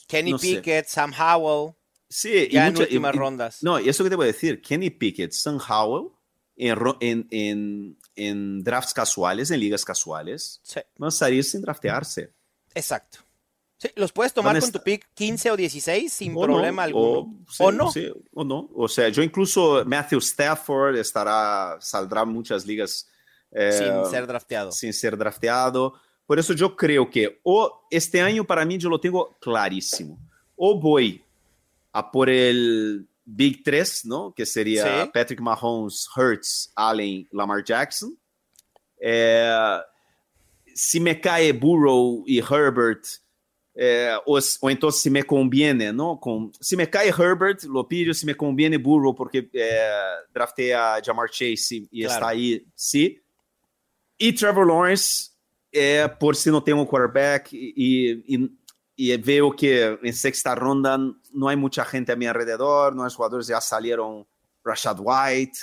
Kenny sé. Pickett, Sam Howell, sí, y ya en mucha- y- últimas y- rondas. No, y eso que te voy a decir, Kenny Pickett, Sam Howell, en, ro- en, en, en drafts casuales, en ligas casuales, Sí, van a salir sin draftearse. exacto. Sí, los puedes tomar con tu pick 15 o 16 sin O no, problema alguno. O, sí, ¿O no? sí, o no. O sea, yo incluso Matthew Stafford estará, saldrá muchas ligas eh, sin ser drafteado. sin ser drafteado. Por eso yo creo que o este año para mí yo lo tengo clarísimo. O voy a por el Big 3, ¿no? Que sería Sí. Patrick Mahomes, Hurts, Allen, Lamar Jackson. Eh, si me cae Burrow y Herbert, eh, o, o entonces si me conviene, ¿no? Con, si me cae Herbert, lo pido, si me conviene Burrow porque eh, drafté a Jamar Chase y, y Claro. está ahí, sí. Y Trevor Lawrence, eh, por si no tengo quarterback y, y, y veo que en sexta ronda no hay mucha gente a mi alrededor, no hay jugadores, ya salieron Rashad White,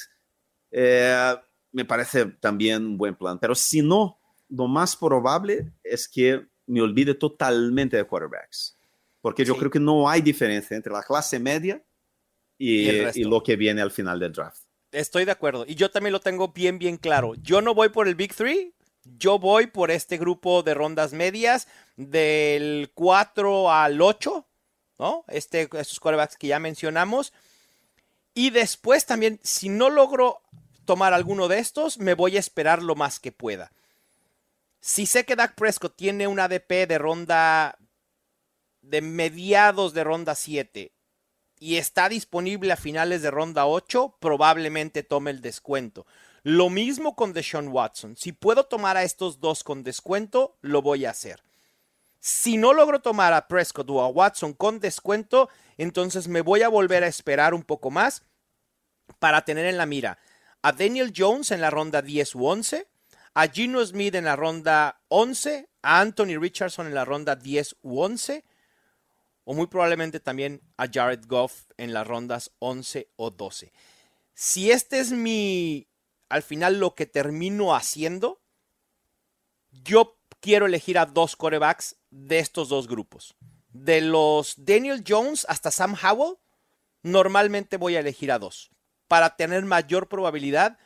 eh, me parece también un buen plan. Pero si no, lo más probable es que me olvide totalmente de quarterbacks. Porque yo Sí. creo que no hay diferencia entre la clase media y, Y y lo que viene al final del draft. Estoy de acuerdo. Y yo también lo tengo bien, bien claro. Yo no voy por el Big Three. Yo voy por este grupo de rondas medias del 4 al 8, ¿no? Este, estos quarterbacks que ya mencionamos. Y después también, si no logro tomar alguno de estos, me voy a esperar lo más que pueda. Si sé que Dak Prescott tiene un ADP de ronda de mediados de ronda 7 y está disponible a finales de ronda 8, probablemente tome el descuento. Lo mismo con Deshaun Watson. Si puedo tomar a estos dos con descuento, lo voy a hacer. Si no logro tomar a Prescott o a Watson con descuento, entonces me voy a volver a esperar un poco más para tener en la mira a Daniel Jones en la ronda 10 u 11, a Gino Smith en la ronda 11, a Anthony Richardson en la ronda 10 u 11, o muy probablemente también a Jared Goff en las rondas 11 o 12. Si este es mi, al final lo que termino haciendo, yo quiero elegir a dos corebacks de estos dos grupos. De los Daniel Jones hasta Sam Howell, normalmente voy a elegir a dos, para tener mayor probabilidad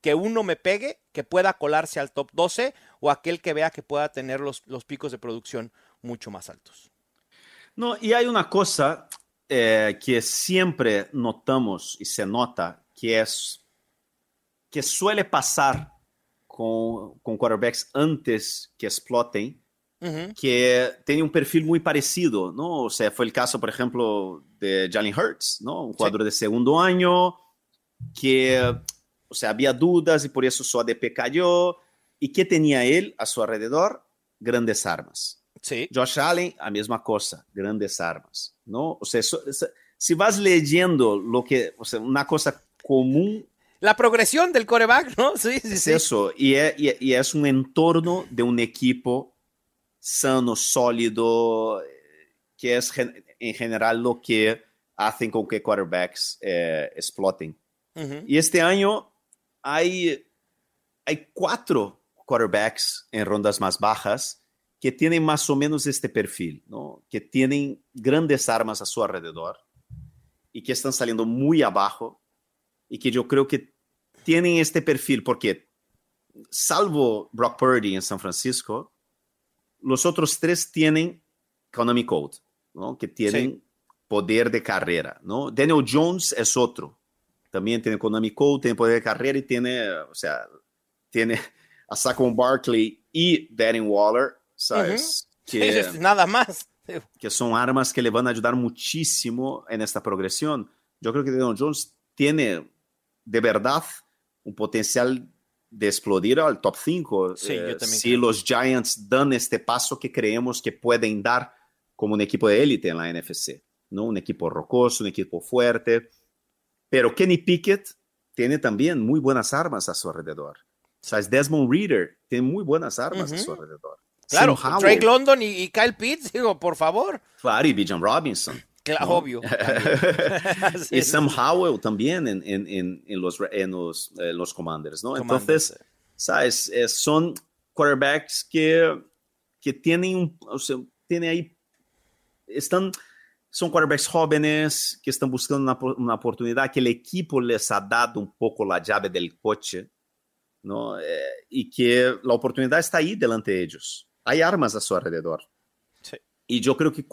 que uno me pegue, que pueda colarse al top 12, o aquel que vea que pueda tener los, los picos de producción mucho más altos. No, y hay una cosa eh, que siempre notamos y se nota que es que suele pasar con, con quarterbacks antes que exploten, que tiene un perfil muy parecido, ¿no? O sea, fue el caso, por ejemplo, de Jalen Hurts, ¿no? Un jugador de segundo año que, o sea, había dudas y por eso su ADP cayó. ¿Y qué tenía él a su alrededor? Grandes armas. Sí. Josh Allen, a misma cosa, grandes armas, ¿no? O sea, si vas leyendo lo que, o sea, una cosa común la progresión del coreback, ¿no? Sí, sí, es eso, y es, y es, un entorno de un equipo sano, sólido, que es en general lo que hacen con que quarterbacks eh, exploten. Y este año hay, hay cuatro quarterbacks en rondas más bajas que tienen más o menos este perfil, ¿no? que tienen grandes armas a su alrededor y que están saliendo muy abajo y que yo creo que tienen este perfil porque, salvo Brock Purdy en San Francisco, los otros tres tienen Economy Code, ¿no? que tienen poder de carrera. ¿no? Daniel Jones es otro. También tiene Economy Code, tiene poder de carrera y tiene, o sea, tiene a Saquon Barkley y Darren Waller, ¿sabes? que, nada más. Que son armas que le van a ayudar muchísimo en esta progresión. Yo creo que Daniel Jones tiene de verdad un potencial de explodir al top 5 eh, si los Giants dan este paso que creemos que pueden dar como un equipo de élite en la NFC, ¿no? Un equipo rocoso, un equipo fuerte. Pero Kenny Pickett tiene también muy buenas armas a su alrededor. ¿Sabes? Desmond Reader tiene muy buenas armas a su alrededor. Claro, Drake London y, Kyle Pitts, digo, por favor. Claro, y Bijan Robinson. Claro, obvio. y Sam Howell también en, en, en los, en los, eh, los Commanders, ¿no? Entonces, ¿sabes? son quarterbacks que, que tienen, o sea, tienen ahí, están, son quarterbacks jóvenes que están buscando una, una, oportunidad, que el equipo les ha dado un poco la llave del coche, ¿no? Eh, y que la oportunidad está ahí delante de ellos. Hay armas a su alrededor. Sí. Y yo creo que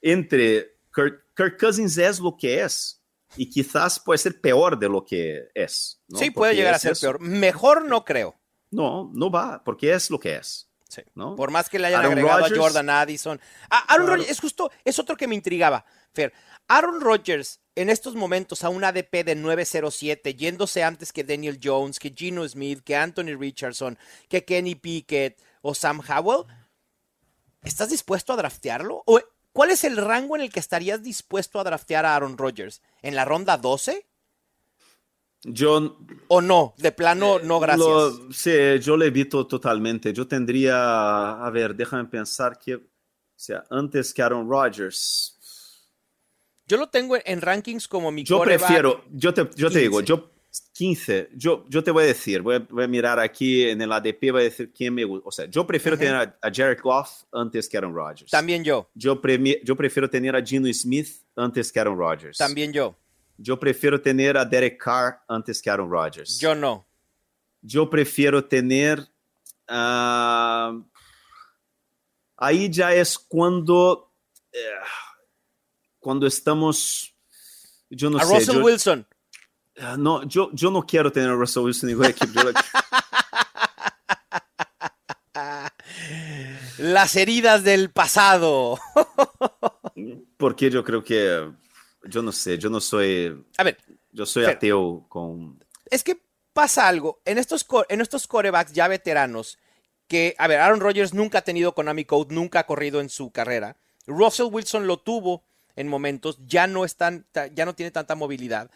entre Kirk, Cousins es lo que es y quizás puede ser peor de lo que es. Sí, puede llegar a ser peor. Mejor no creo. No, no va, porque es lo que es. Sí. ¿no? Por más que le hayan agregado a Jordan Addison. Ah, Aaron Rodgers es justo, es otro que me intrigaba, Fer. Aaron Rodgers en estos momentos a un ADP de 907, yéndose antes que Daniel Jones, que Gino Smith, que Anthony Richardson, que Kenny Pickett o Sam Howell, ¿estás dispuesto a draftearlo? ¿O ¿Cuál es el rango en el que estarías dispuesto a draftear a Aaron Rodgers? ¿En la ronda 12? Yo. ¿O no? De plano, no, gracias. sí, yo le evito totalmente. Yo tendría. A ver, déjame pensar que. O sea, antes que Aaron Rodgers. Yo lo tengo en rankings como mi Yo prefiero. Yo te, yo te digo, yo 15. Yo, yo te voy a decir, voy a, mirar aquí en el ADP, voy a decir quién me gusta. O sea, yo prefiero tener a, Jared Goff antes que Aaron Rodgers. También yo. Yo, yo prefiero tener a Gino Smith antes que Aaron Rodgers. También yo. Yo prefiero tener a Derek Carr antes que Aaron Rodgers. Yo no. Yo prefiero tener. Uh, ahí ya es cuando. Eh, cuando estamos. Yo no a sé. Russell Wilson. Ah, no, yo, yo no quiero tener a Russell Wilson en equipo. Las heridas del pasado. Porque yo creo que, yo no sé, yo no soy... A ver. Yo soy ateo con... Es que pasa algo. En estos, en estos corebacks ya veteranos, que, a ver, Aaron Rodgers nunca ha tenido Konami Code, nunca ha corrido en su carrera. Russell Wilson lo tuvo en momentos, ya no, están, ya no tiene tanta movilidad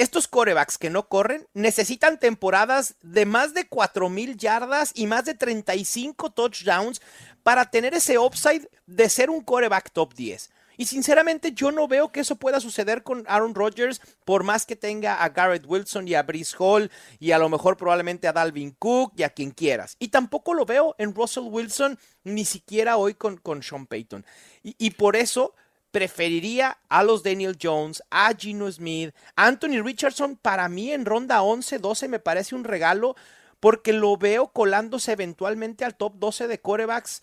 estos corebacks que no corren necesitan temporadas de más de 4.000 yardas y más de 35 touchdowns para tener ese upside de ser un coreback top 10. Y sinceramente yo no veo que eso pueda suceder con Aaron Rodgers, por más que tenga a Garrett Wilson y a Brice Hall y a lo mejor probablemente a Dalvin Cook y a quien quieras. Y tampoco lo veo en Russell Wilson, ni siquiera hoy con, con Sean Payton. Y, y por eso preferiría a los Daniel Jones, a Gino Smith, Anthony Richardson. Para mí en ronda 11, 12 me parece un regalo porque lo veo colándose eventualmente al top 12 de corebacks.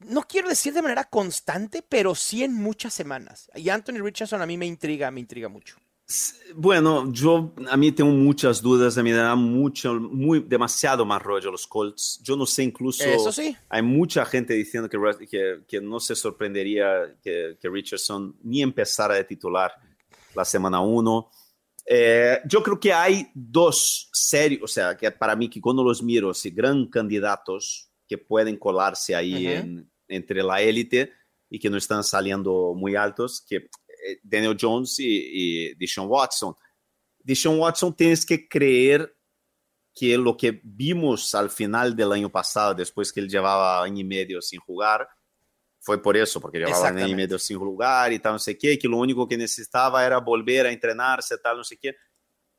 No quiero decir de manera constante, pero sí en muchas semanas. Y Anthony Richardson a mí me intriga, me intriga mucho. Bueno, yo a mí tengo muchas dudas, a mí me da mucho, muy, demasiado más rollo los Colts. Yo no sé, incluso Eso sí. hay mucha gente diciendo que, que, que no se sorprendería que, que, Richardson ni empezara de titular la semana 1. Eh, yo creo que hay dos serios, o sea, que para mí que cuando los miro, si gran candidatos que pueden colarse ahí uh -huh. en, entre la élite y que no están saliendo muy altos, que Daniel Jones y, y Deshaun Watson. Deshaun Watson tienes que creer que lo que vimos al final del año pasado, después que él llevaba año y medio sin jugar, fue por eso, porque llevaba año y medio sin jugar y tal, no sé qué, que lo único que necesitaba era volver a entrenarse, tal, no sé qué.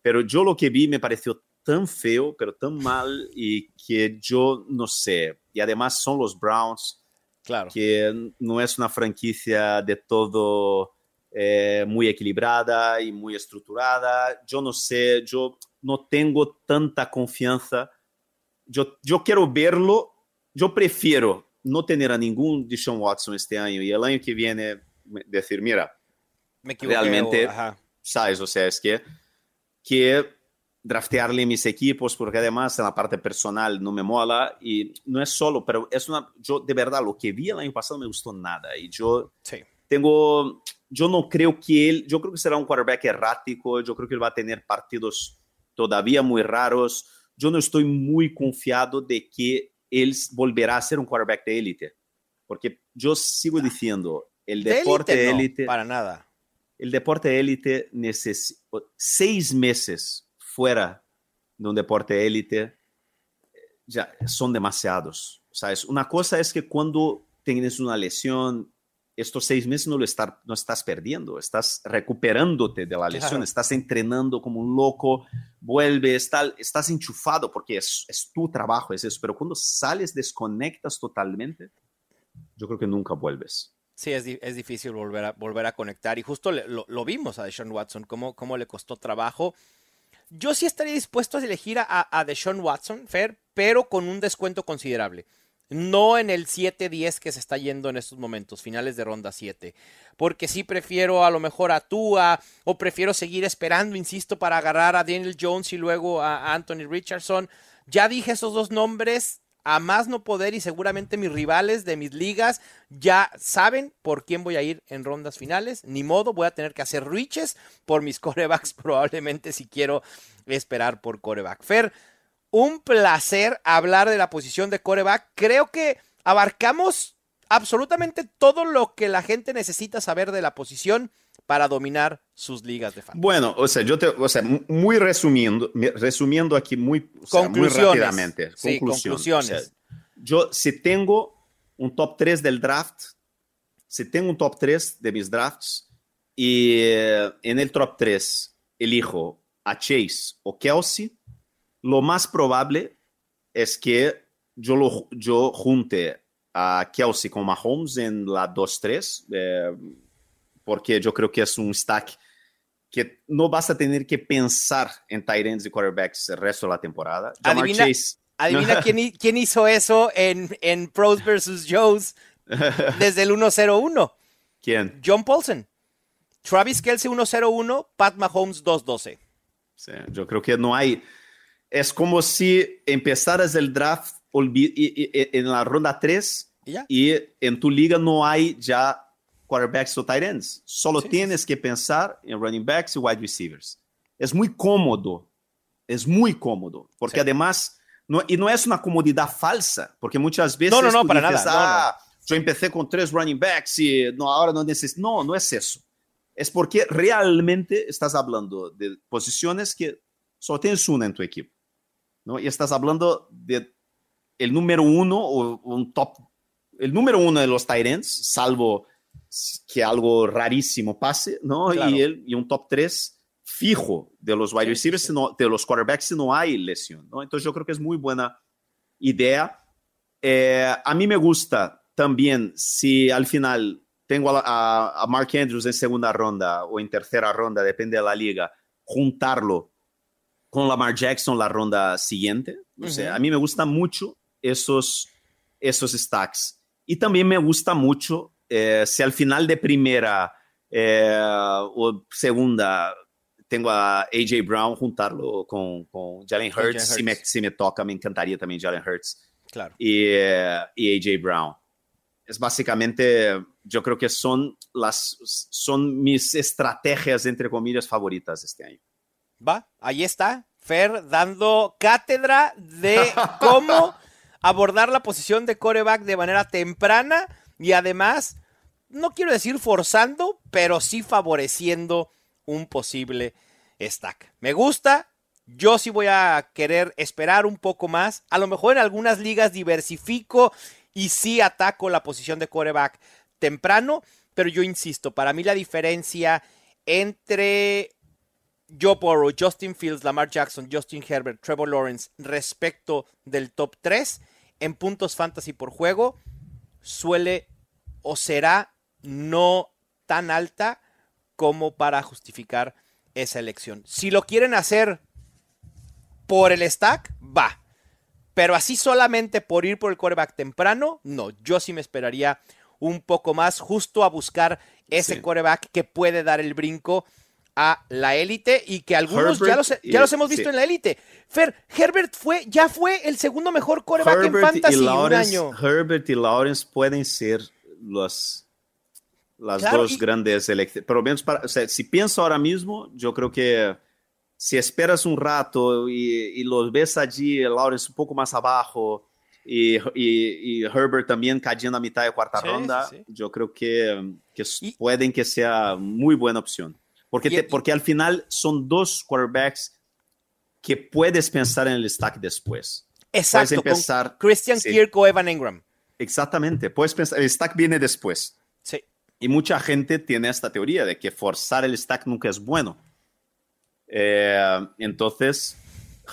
Pero yo lo que vi me pareció tan feo, pero tan mal, y que yo no sé. Y además son los Browns, claro. que no es una franquicia de todo eh, muy equilibrada y muy estructurada. Yo no sé, yo no tengo tanta confianza. Yo, yo quiero verlo, yo prefiero no tener a ningún Deshaun Watson este año y el año que viene decir, mira, Me equivoqué, realmente, o- ajá. sabes, o sea, es que, que draftearle mis equipos porque además en la parte personal no me mola y no es solo, pero es una, yo de verdad lo que vi el año pasado no me gustó nada y yo Sí. tengo, yo no creo que él, yo creo que será un quarterback errático, yo creo que él va a tener partidos todavía muy raros, yo no estoy muy confiado de que él volverá a ser un quarterback de élite, porque yo sigo diciendo, el De deporte de élite, no, élite, para nada. el deporte de élite necesita seis meses fuera de un deporte de élite eh, ya son demasiados. ¿sabes? Una cosa es que cuando tienes una lesión, estos seis meses no lo estar, no estás perdiendo, estás recuperándote de la lesión, Claro. estás entrenando como un loco, vuelves, tal, estás enchufado porque es, es tu trabajo, es eso. Pero cuando sales, desconectas totalmente, yo creo que nunca vuelves. Sí, es, es difícil volver a, volver a conectar. Y justo le- lo, lo vimos a Deshaun Watson, cómo, cómo le costó trabajo. Yo sí estaría dispuesto a elegir a, a Deshaun Watson, Fer, pero con un descuento considerable. No en el 7-10 que se está yendo en estos momentos, finales de ronda 7. Porque sí prefiero a lo mejor a Tua, o prefiero seguir esperando, insisto, para agarrar a Daniel Jones y luego a Anthony Richardson. Ya dije esos dos nombres a más no poder y seguramente mis rivales de mis ligas ya saben por quién voy a ir en rondas finales. Ni modo, voy a tener que hacer reaches por mis corebacks probablemente si quiero esperar por coreback. Fer, un placer hablar de la posición de coreback. Creo que abarcamos absolutamente todo lo que la gente necesita saber de la posición para dominar sus ligas de fantasy. Bueno, o sea, yo te, o sea, mu- muy resumiendo, mi- resumiendo aquí muy, o sea, muy rápidamente. Sí, conclusiones. O sea, yo, si tengo un top 3 del draft, si tengo un top 3 de mis drafts y eh, en el top 3 elijo a Chase o Kelsey, lo más probable es que yo, lo, yo junte a Kelsey con Mahomes en la 2-3. eh, porque yo creo que es un stack que no vas a tener que pensar en tight ends y quarterbacks el resto de la temporada. Jamar Adivina- Chase. Adivina quién, quién hizo eso en, en Pros vs. Joes desde el 1-0-1. ¿Quién? John Paulson. Travis Kelsey 1-0-1, Pat Mahomes 2-12. Sí, yo creo que no hay. Es como si empezaras el draft y- en la ronda 3 ¿Y y en tu liga no hay ya quarterbacks o tight ends. Solo Sí, tienes que pensar en running backs y wide receivers. Es muy cómodo. Es muy cómodo. Porque Sí. además, no, y no es una comodidad falsa, porque muchas veces No, no, no, tú para dices, nada, no, "Ah, yo empecé con tres running backs y no, ahora no necesito. No, no es eso. Es porque realmente estás hablando de posiciones que solo tienes una en tu equipo. ¿No? Y estás hablando de el número uno o un top, el número uno de los ends, salvo que algo rarísimo pase, ¿no? Claro. Y, el, y un top 3 fijo de los wide Sí, receivers, sí. no- de los quarterbacks, si no hay lesión, ¿no? Entonces yo creo que es muy buena idea. Eh, a mí me gusta también si al final tengo a, a- a Mark Andrews en segunda ronda o en tercera ronda, depende de la liga, juntarlo con Lamar Jackson la ronda siguiente. O sea, a mí me gustan mucho esos, esos stacks. Y también me gusta mucho eh, si al final de primera eh, o segunda tengo a AJ Brown juntarlo con, con Jalen Hurts. Si, me, si me toca, me encantaría también Jalen Hurts. Claro. Y, eh, y AJ Brown. Es básicamente, yo creo que son, las, son mis estrategias, entre comillas, favoritas este año. Va, ahí está. Fer dando cátedra de cómo abordar la posición de coreback de manera temprana y además, no quiero decir forzando, pero sí favoreciendo un posible stack. Me gusta, yo sí voy a querer esperar un poco más. A lo mejor en algunas ligas diversifico y sí ataco la posición de coreback temprano, pero yo insisto, para mí la diferencia entre Joe Burrow, Justin Fields, Lamar Jackson, Justin Herbert, Trevor Lawrence respecto del top 3 en puntos fantasy por juego suele o será no tan alta como para justificar esa elección. Si lo quieren hacer por el stack, va. Pero así solamente por ir por el coreback temprano, no. Yo sí me esperaría un poco más justo a buscar ese coreback que puede dar el brinco a la élite y que algunos ya los, ya los hemos visto en la élite. Fer, Herbert fue, ya fue el segundo mejor coreback en fantasy un año. Herbert y Lawrence pueden ser los, las dos grandes elecciones. Pero menos para, si pienso ahora mismo, yo creo que si esperas un rato y, los ves allí, Lawrence un poco más abajo y, y, Herbert también cayendo a mitad de cuarta ronda, yo creo que, que pueden que sea muy buena opción. Porque, porque al final son dos quarterbacks que puedes pensar en el stack después. Exacto. Puedes empezar, Christian Kirk o Evan Ingram. Exactamente. Puedes pensar, el stack viene después. Sí. Y mucha gente tiene esta teoría de que forzar el stack nunca es bueno. Eh, entonces,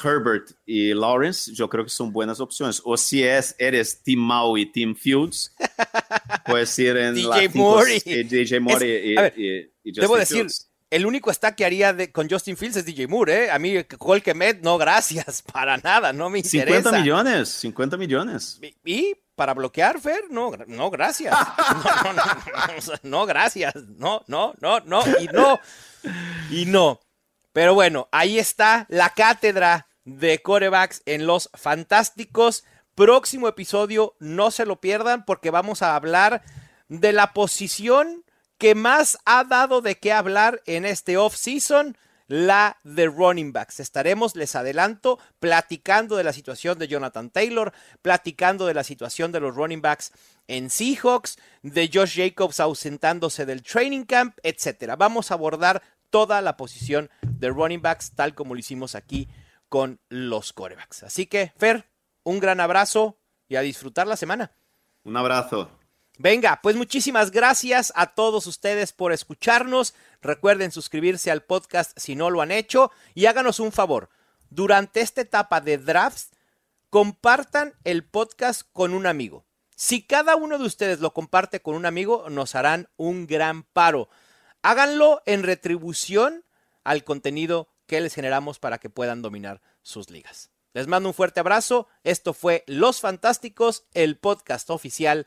Herbert y Lawrence, yo creo que son buenas opciones. O si es, eres Team Mau y Team Fields, puedes ir en DJ Moore y, DJ Moore y, ver, y, Debo decir, el único stack que haría con Justin Fields es DJ Moore, ¿eh? A mí, Cole Kemet, no, gracias, para nada, no me interesa. 50 millones, 50 millones. ¿Y, para bloquear, Fer? No, no, gracias. No, no, no, no, gracias. No, no, no, no, y no, y no. Pero bueno, ahí está la cátedra de corebacks en los fantásticos. Próximo episodio, no se lo pierdan porque vamos a hablar de la posición que más ha dado de qué hablar en este off-season, la de running backs. Estaremos, les adelanto, platicando de la situación de Jonathan Taylor, platicando de la situación de los running backs en Seahawks, de Josh Jacobs ausentándose del training camp, etcétera. Vamos a abordar toda la posición de running backs, tal como lo hicimos aquí con los corebacks. Así que, Fer, un gran abrazo y a disfrutar la semana. Un abrazo. Venga, pues muchísimas gracias a todos ustedes por escucharnos. Recuerden suscribirse al podcast si no lo han hecho y háganos un favor. Durante esta etapa de drafts, compartan el podcast con un amigo. Si cada uno de ustedes lo comparte con un amigo, nos harán un gran paro. Háganlo en retribución al contenido que les generamos para que puedan dominar sus ligas. Les mando un fuerte abrazo. Esto fue Los Fantásticos, el podcast oficial